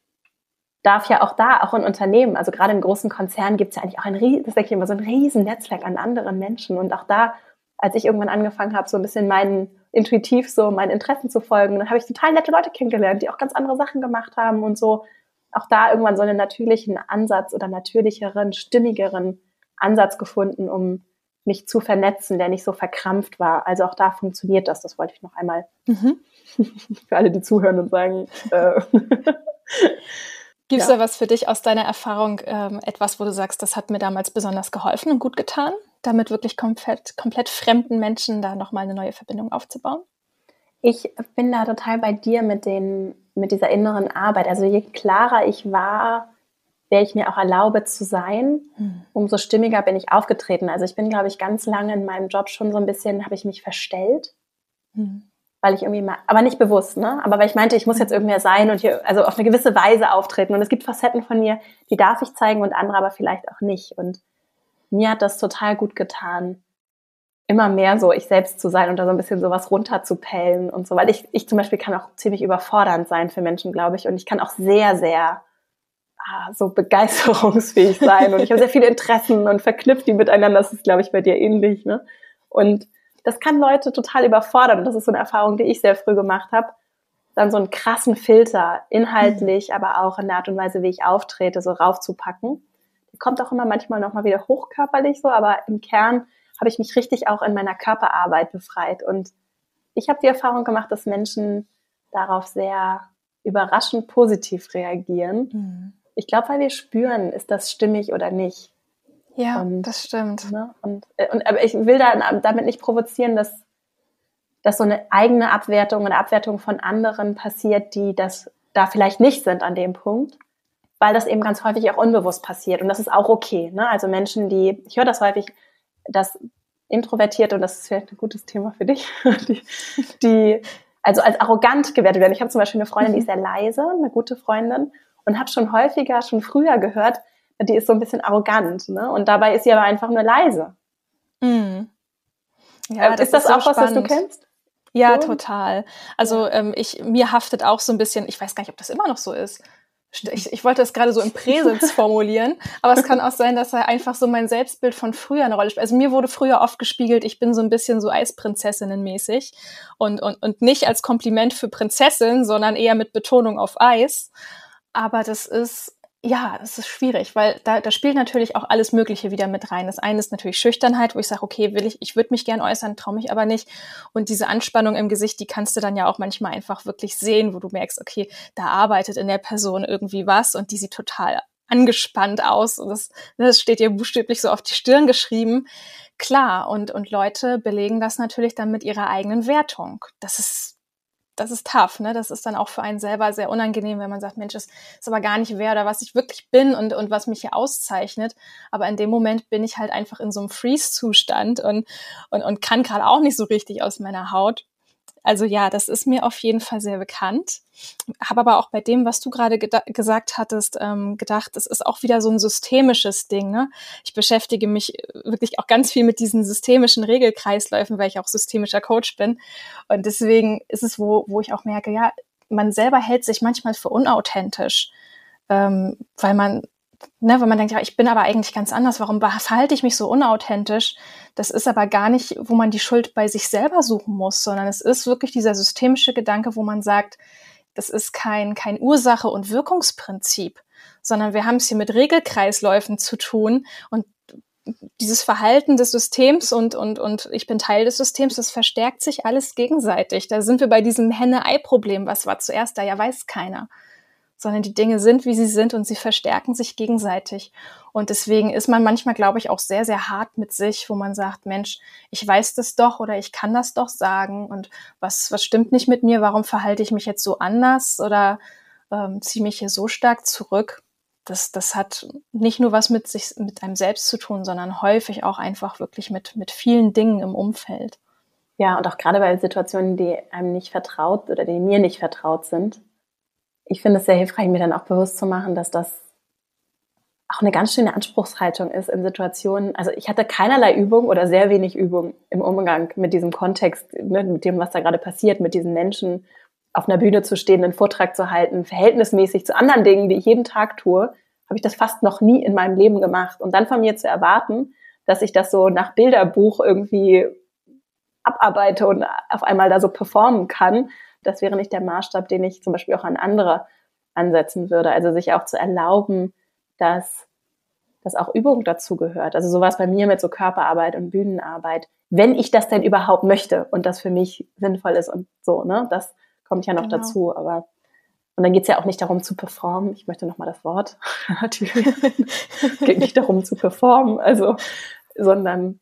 darf ja auch da, auch in Unternehmen, also gerade in großen Konzernen gibt es ja eigentlich auch ein, das denke ich immer, so ein riesen Netzwerk an anderen Menschen. Und auch da als ich irgendwann angefangen habe, so ein bisschen meinen intuitiv so meinen Interessen zu folgen, dann habe ich total nette Leute kennengelernt, die auch ganz andere Sachen gemacht haben und so auch da irgendwann so einen natürlichen Ansatz oder natürlicheren, stimmigeren Ansatz gefunden, um mich zu vernetzen, der nicht so verkrampft war. Also auch da funktioniert das. Das wollte ich noch einmal mhm. für alle, die zuhören und sagen. Äh, Gibt es ja. da was für dich aus deiner Erfahrung, ähm, etwas, wo du sagst, das hat mir damals besonders geholfen und gut getan, damit wirklich komplett, komplett fremden Menschen da nochmal eine neue Verbindung aufzubauen? Ich bin da total bei dir mit, den, mit dieser inneren Arbeit. Also je klarer ich war, wer ich mir auch erlaube zu sein, hm. umso stimmiger bin ich aufgetreten. Also ich bin, glaube ich, ganz lange in meinem Job schon so ein bisschen, habe ich mich verstellt. Hm weil ich irgendwie mal, aber nicht bewusst, ne? Aber weil ich meinte, ich muss jetzt irgendwer sein und hier, also auf eine gewisse Weise auftreten. Und es gibt Facetten von mir, die darf ich zeigen und andere aber vielleicht auch nicht. Und mir hat das total gut getan, immer mehr so ich selbst zu sein und da so ein bisschen sowas runterzupellen und so, weil ich, ich zum Beispiel kann auch ziemlich überfordernd sein für Menschen, glaube ich. Und ich kann auch sehr, sehr ah, so begeisterungsfähig sein. Und ich habe sehr viele Interessen und verknüpft die miteinander. Das ist, glaube ich, bei dir ähnlich, ne? Und das kann Leute total überfordern. Und das ist so eine Erfahrung, die ich sehr früh gemacht habe. Dann so einen krassen Filter, inhaltlich, mhm. aber auch in der Art und Weise, wie ich auftrete, so raufzupacken. Kommt auch immer manchmal nochmal wieder hochkörperlich so, aber im Kern habe ich mich richtig auch in meiner Körperarbeit befreit. Und ich habe die Erfahrung gemacht, dass Menschen darauf sehr überraschend positiv reagieren. Mhm. Ich glaube, weil wir spüren, ist das stimmig oder nicht. Ja, und, das stimmt. Ne, und, äh, und, aber ich will da damit nicht provozieren, dass, dass so eine eigene Abwertung und Abwertung von anderen passiert, die das da vielleicht nicht sind an dem Punkt, weil das eben ganz häufig auch unbewusst passiert. Und das ist auch okay. Ne? Also Menschen, die, ich höre das häufig, dass introvertiert, und das ist vielleicht ein gutes Thema für dich, die, die also als arrogant gewertet werden. Ich habe zum Beispiel eine Freundin, die ist sehr leise, eine gute Freundin, und habe schon häufiger, schon früher gehört, die ist so ein bisschen arrogant, ne? Und dabei ist sie aber einfach nur leise. Mhm. Ja, äh, das ist das ist so auch spannend. was, das du kennst? Ja, so? total. Also. Ähm, ich mir haftet auch so ein bisschen, ich weiß gar nicht, ob das immer noch so ist. Ich, ich wollte das gerade so im Präsens formulieren, aber es kann auch sein, dass er einfach so mein Selbstbild von früher eine Rolle spielt. Also mir wurde früher oft gespiegelt, ich bin so ein bisschen so Eisprinzessinnen-mäßig und, und, und nicht als Kompliment für Prinzessin, sondern eher mit Betonung auf Eis. Aber das ist ja, es ist schwierig, weil da, da spielt natürlich auch alles Mögliche wieder mit rein. Das eine ist natürlich Schüchternheit, wo ich sage, okay, will ich, ich würde mich gern äußern, traue mich aber nicht. Und diese Anspannung im Gesicht, die kannst du dann ja auch manchmal einfach wirklich sehen, wo du merkst, okay, da arbeitet in der Person irgendwie was und die sieht total angespannt aus. Und das, das steht ihr buchstäblich so auf die Stirn geschrieben. Klar, und, und Leute belegen das natürlich dann mit ihrer eigenen Wertung. Das ist das ist tough, ne? Das ist dann auch für einen selber sehr unangenehm, wenn man sagt, Mensch, das ist aber gar nicht wer oder was ich wirklich bin und, und was mich hier auszeichnet. Aber in dem Moment bin ich halt einfach in so einem Freeze-Zustand und, und, und kann gerade auch nicht so richtig aus meiner Haut. Also ja, das ist mir auf jeden Fall sehr bekannt. Habe aber auch bei dem, was du gerade gesagt hattest, ähm, gedacht, das ist auch wieder so ein systemisches Ding. Ne? Ich beschäftige mich äh, wirklich auch ganz viel mit diesen systemischen Regelkreisläufen, weil ich auch systemischer Coach bin. Und deswegen ist es, wo, wo ich auch merke, ja, man selber hält sich manchmal für unauthentisch, ähm, weil man ne, wenn man denkt, ja, ich bin aber eigentlich ganz anders, warum verhalte ich mich so unauthentisch? Das ist aber gar nicht, wo man die Schuld bei sich selber suchen muss, sondern es ist wirklich dieser systemische Gedanke, wo man sagt, das ist kein, kein Ursache- und Wirkungsprinzip, sondern wir haben es hier mit Regelkreisläufen zu tun und dieses Verhalten des Systems und, und, und ich bin Teil des Systems, das verstärkt sich alles gegenseitig. Da sind wir bei diesem Henne-Ei-Problem. Was war zuerst da? Ja, weiß keiner sondern die Dinge sind, wie sie sind und sie verstärken sich gegenseitig. Und deswegen ist man manchmal, glaube ich, auch sehr, sehr hart mit sich, wo man sagt, Mensch, ich weiß das doch oder ich kann das doch sagen und was, was stimmt nicht mit mir? Warum verhalte ich mich jetzt so anders oder ähm, ziehe mich hier so stark zurück? Das, das hat nicht nur was mit sich, mit einem selbst zu tun, sondern häufig auch einfach wirklich mit, mit vielen Dingen im Umfeld. Ja, und auch gerade bei Situationen, die einem nicht vertraut oder die mir nicht vertraut sind, ich finde es sehr hilfreich, mir dann auch bewusst zu machen, dass das auch eine ganz schöne Anspruchshaltung ist in Situationen. Also ich hatte keinerlei Übung oder sehr wenig Übung im Umgang mit diesem Kontext, ne, mit dem, was da gerade passiert, mit diesen Menschen auf einer Bühne zu stehen, einen Vortrag zu halten, verhältnismäßig zu anderen Dingen, die ich jeden Tag tue, habe ich das fast noch nie in meinem Leben gemacht. Und dann von mir zu erwarten, dass ich das so nach Bilderbuch irgendwie abarbeite und auf einmal da so performen kann, das wäre nicht der Maßstab, den ich zum Beispiel auch an andere ansetzen würde. Also sich auch zu erlauben, dass, dass auch Übung dazu gehört. Also sowas bei mir mit so Körperarbeit und Bühnenarbeit, wenn ich das denn überhaupt möchte und das für mich sinnvoll ist und so, ne? Das kommt ja noch genau. dazu. Aber und dann geht es ja auch nicht darum zu performen. Ich möchte nochmal das Wort. Natürlich. es geht nicht darum zu performen, also, sondern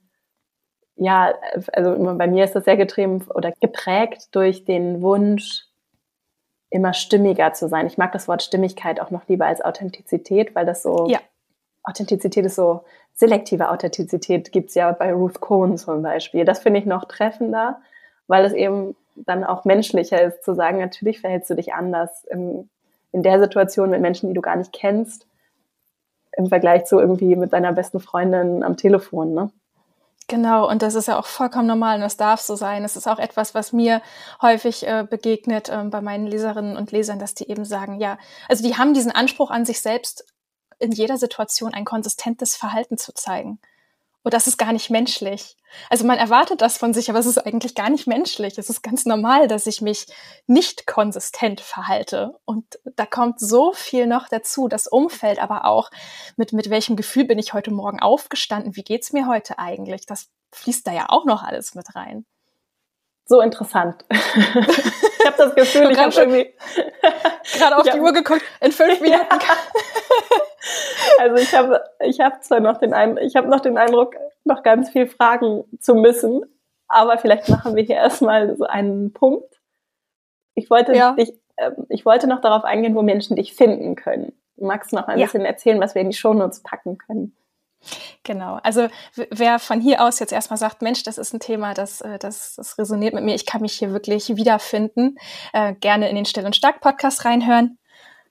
ja, also bei mir ist das sehr getrieben oder geprägt durch den Wunsch, immer stimmiger zu sein. Ich mag das Wort Stimmigkeit auch noch lieber als Authentizität, weil das so, ja. Authentizität ist so, selektive Authentizität gibt's ja bei Ruth Cohen zum Beispiel. Das finde ich noch treffender, weil es eben dann auch menschlicher ist, zu sagen, natürlich verhältst du dich anders in, in der Situation mit Menschen, die du gar nicht kennst, im Vergleich zu irgendwie mit deiner besten Freundin am Telefon, ne? Genau, und das ist ja auch vollkommen normal und das darf so sein. Es ist auch etwas, was mir häufig äh, begegnet äh, bei meinen Leserinnen und Lesern, dass die eben sagen, ja, also die haben diesen Anspruch an sich selbst, in jeder Situation ein konsistentes Verhalten zu zeigen. Und das ist gar nicht menschlich. Also man erwartet das von sich, aber es ist eigentlich gar nicht menschlich. Es ist ganz normal, dass ich mich nicht konsistent verhalte. Und da kommt so viel noch dazu. Das Umfeld aber auch. Mit, mit welchem Gefühl bin ich heute Morgen aufgestanden? Wie geht's mir heute eigentlich? Das fließt da ja auch noch alles mit rein. So interessant. ich habe das Gefühl, ich habe irgendwie gerade auf die Uhr geguckt. In fünf Minuten. Also ich habe ich hab zwar noch den, Ein ich hab noch den Eindruck, noch ganz viel fragen zu müssen, aber vielleicht machen wir hier erstmal so einen Punkt. Ich wollte, ja. dich, äh, ich wollte noch darauf eingehen, wo Menschen dich finden können. Magst du noch ein ja. bisschen erzählen, was wir in die Shownotes packen können? Genau. Also wer von hier aus jetzt erstmal sagt, Mensch, das ist ein Thema, das, äh, das, das resoniert mit mir, ich kann mich hier wirklich wiederfinden, äh, gerne in den Still und Stark Podcast reinhören.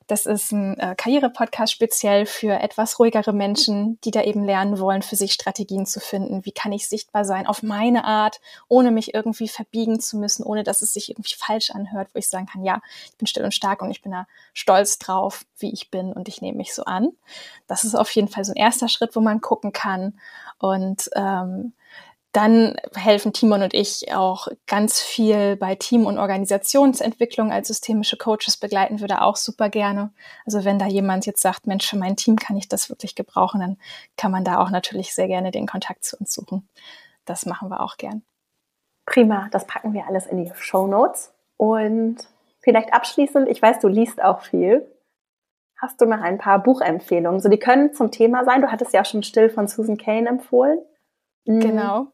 Das ist ein äh, Karriere-Podcast speziell für etwas ruhigere Menschen, die da eben lernen wollen, für sich Strategien zu finden. Wie kann ich sichtbar sein auf meine Art, ohne mich irgendwie verbiegen zu müssen, ohne dass es sich irgendwie falsch anhört, wo ich sagen kann, ja, ich bin still und stark und ich bin da stolz drauf, wie ich bin und ich nehme mich so an. Das ist auf jeden Fall so ein erster Schritt, wo man gucken kann. Und ähm, dann helfen Timon und ich auch ganz viel bei Team- und Organisationsentwicklung als systemische Coaches begleiten wir da auch super gerne. Also wenn da jemand jetzt sagt, Mensch, für mein Team kann ich das wirklich gebrauchen, dann kann man da auch natürlich sehr gerne den Kontakt zu uns suchen. Das machen wir auch gern. Prima, das packen wir alles in die Show Notes. Und vielleicht abschließend, ich weiß, du liest auch viel. Hast du noch ein paar Buchempfehlungen? So, die können zum Thema sein. Du hattest ja auch schon Still von Susan Kane empfohlen. Mhm. Genau.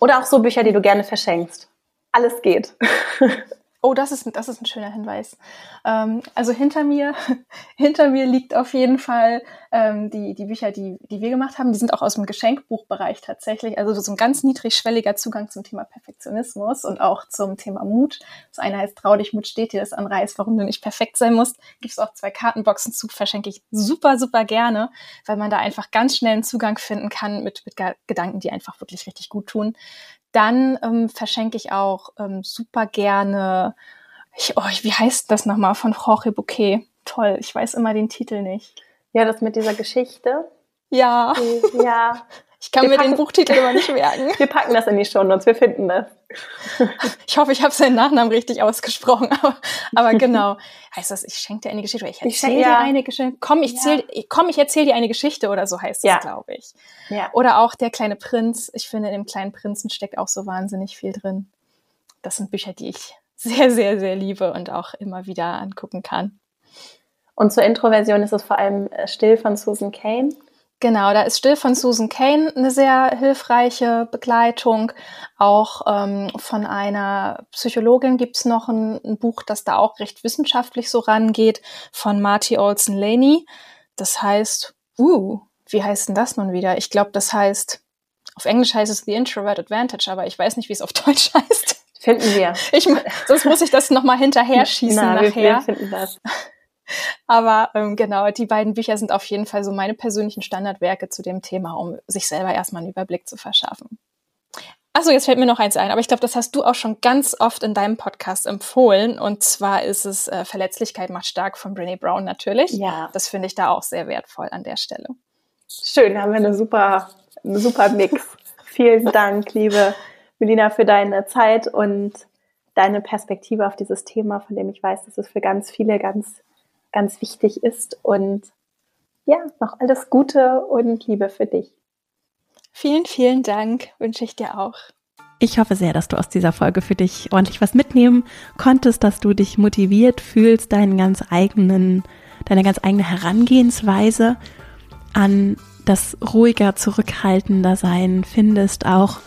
Oder auch so Bücher, die du gerne verschenkst. Alles geht. Oh, das ist, das ist ein schöner Hinweis. Ähm, also hinter mir, hinter mir liegt auf jeden Fall ähm, die, die Bücher, die, die wir gemacht haben. Die sind auch aus dem Geschenkbuchbereich tatsächlich. Also so ein ganz niedrigschwelliger Zugang zum Thema Perfektionismus und auch zum Thema Mut. Das eine heißt Trau dich, Mut steht dir, das andere heißt, warum du nicht perfekt sein musst. Gibt es auch zwei Kartenboxen zu, verschenke ich super, super gerne, weil man da einfach ganz schnell einen Zugang finden kann mit, mit Gedanken, die einfach wirklich richtig gut tun. Dann ähm, verschenke ich auch ähm, super gerne, ich, oh, wie heißt das nochmal, von Jorge Bouquet. Toll, ich weiß immer den Titel nicht. Ja, das mit dieser Geschichte. Ja. Die, ja. Ich kann wir mir packen, den Buchtitel immer nicht merken. Wir packen das in die Show Notes, wir finden das. Ich hoffe, ich habe seinen Nachnamen richtig ausgesprochen, aber, aber genau. Heißt das, ich schenke dir eine Geschichte? Ich erzähle ja. dir eine Geschichte. Komm, ich, ja. komm, ich erzähle dir eine Geschichte oder so heißt das, ja. glaube ich. Ja. Oder auch Der kleine Prinz. Ich finde, in dem kleinen Prinzen steckt auch so wahnsinnig viel drin. Das sind Bücher, die ich sehr, sehr, sehr liebe und auch immer wieder angucken kann. Und zur Introversion ist es vor allem äh, Still von Susan Kane. Genau, da ist Still von Susan Kane eine sehr hilfreiche Begleitung. Auch ähm, von einer Psychologin gibt's noch ein, ein, Buch, das da auch recht wissenschaftlich so rangeht, von Marty Olson Laney. Das heißt, uh, wie heißt denn das nun wieder? Ich glaube, das heißt, auf Englisch heißt es The Introvert Advantage, aber ich weiß nicht, wie es auf Deutsch heißt. Finden wir. Ich, sonst muss ich das nochmal hinterher schießen Na, nachher. Wir, wir finden das. Aber ähm, genau, die beiden Bücher sind auf jeden Fall so meine persönlichen Standardwerke zu dem Thema, um sich selber erstmal einen Überblick zu verschaffen. Achso, jetzt fällt mir noch eins ein, aber ich glaube, das hast du auch schon ganz oft in deinem Podcast empfohlen. Und zwar ist es äh, Verletzlichkeit macht stark von Brené Brown natürlich. Ja. Das finde ich da auch sehr wertvoll an der Stelle. Schön, haben wir eine super, einen super Mix. Vielen Dank, liebe Melina, für deine Zeit und deine Perspektive auf dieses Thema, von dem ich weiß, dass es für ganz viele ganz ganz wichtig ist. Und ja, noch alles Gute und Liebe für dich. Vielen, vielen Dank wünsche ich dir auch. Ich hoffe sehr, dass du aus dieser Folge für dich ordentlich was mitnehmen konntest, dass du dich motiviert fühlst, deinen ganz eigenen, deine ganz eigene Herangehensweise an das ruhiger, zurückhaltender Sein findest, auch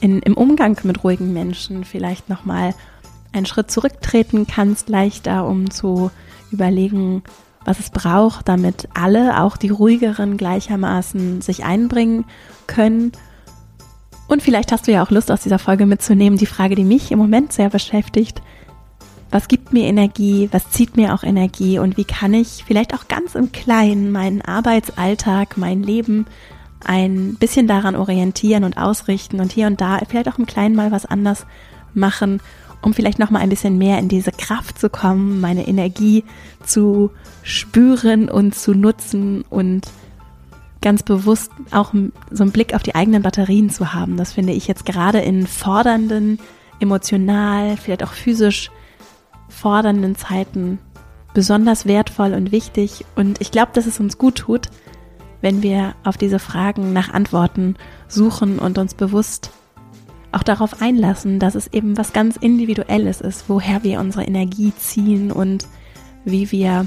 in, im Umgang mit ruhigen Menschen vielleicht nochmal einen Schritt zurücktreten kannst, leichter, um zu überlegen, was es braucht, damit alle, auch die ruhigeren gleichermaßen sich einbringen können. Und vielleicht hast du ja auch Lust aus dieser Folge mitzunehmen, die Frage, die mich im Moment sehr beschäftigt. Was gibt mir Energie? Was zieht mir auch Energie? Und wie kann ich vielleicht auch ganz im Kleinen meinen Arbeitsalltag, mein Leben ein bisschen daran orientieren und ausrichten und hier und da vielleicht auch im Kleinen mal was anders machen um vielleicht noch mal ein bisschen mehr in diese Kraft zu kommen, meine Energie zu spüren und zu nutzen und ganz bewusst auch so einen Blick auf die eigenen Batterien zu haben. Das finde ich jetzt gerade in fordernden, emotional, vielleicht auch physisch fordernden Zeiten besonders wertvoll und wichtig. Und ich glaube, dass es uns gut tut, wenn wir auf diese Fragen nach Antworten suchen und uns bewusst auch darauf einlassen, dass es eben was ganz Individuelles ist, woher wir unsere Energie ziehen und wie wir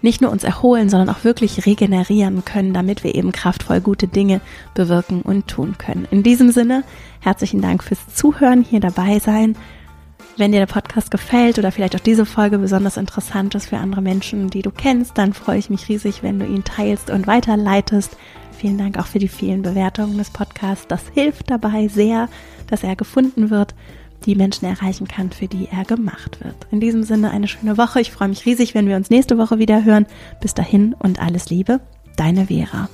nicht nur uns erholen, sondern auch wirklich regenerieren können, damit wir eben kraftvoll gute Dinge bewirken und tun können. In diesem Sinne, herzlichen Dank fürs Zuhören, hier dabei sein. Wenn dir der Podcast gefällt oder vielleicht auch diese Folge besonders interessant ist für andere Menschen, die du kennst, dann freue ich mich riesig, wenn du ihn teilst und weiterleitest. Vielen Dank auch für die vielen Bewertungen des Podcasts. Das hilft dabei sehr, dass er gefunden wird, die Menschen erreichen kann, für die er gemacht wird. In diesem Sinne eine schöne Woche. Ich freue mich riesig, wenn wir uns nächste Woche wieder hören. Bis dahin und alles Liebe, deine Vera.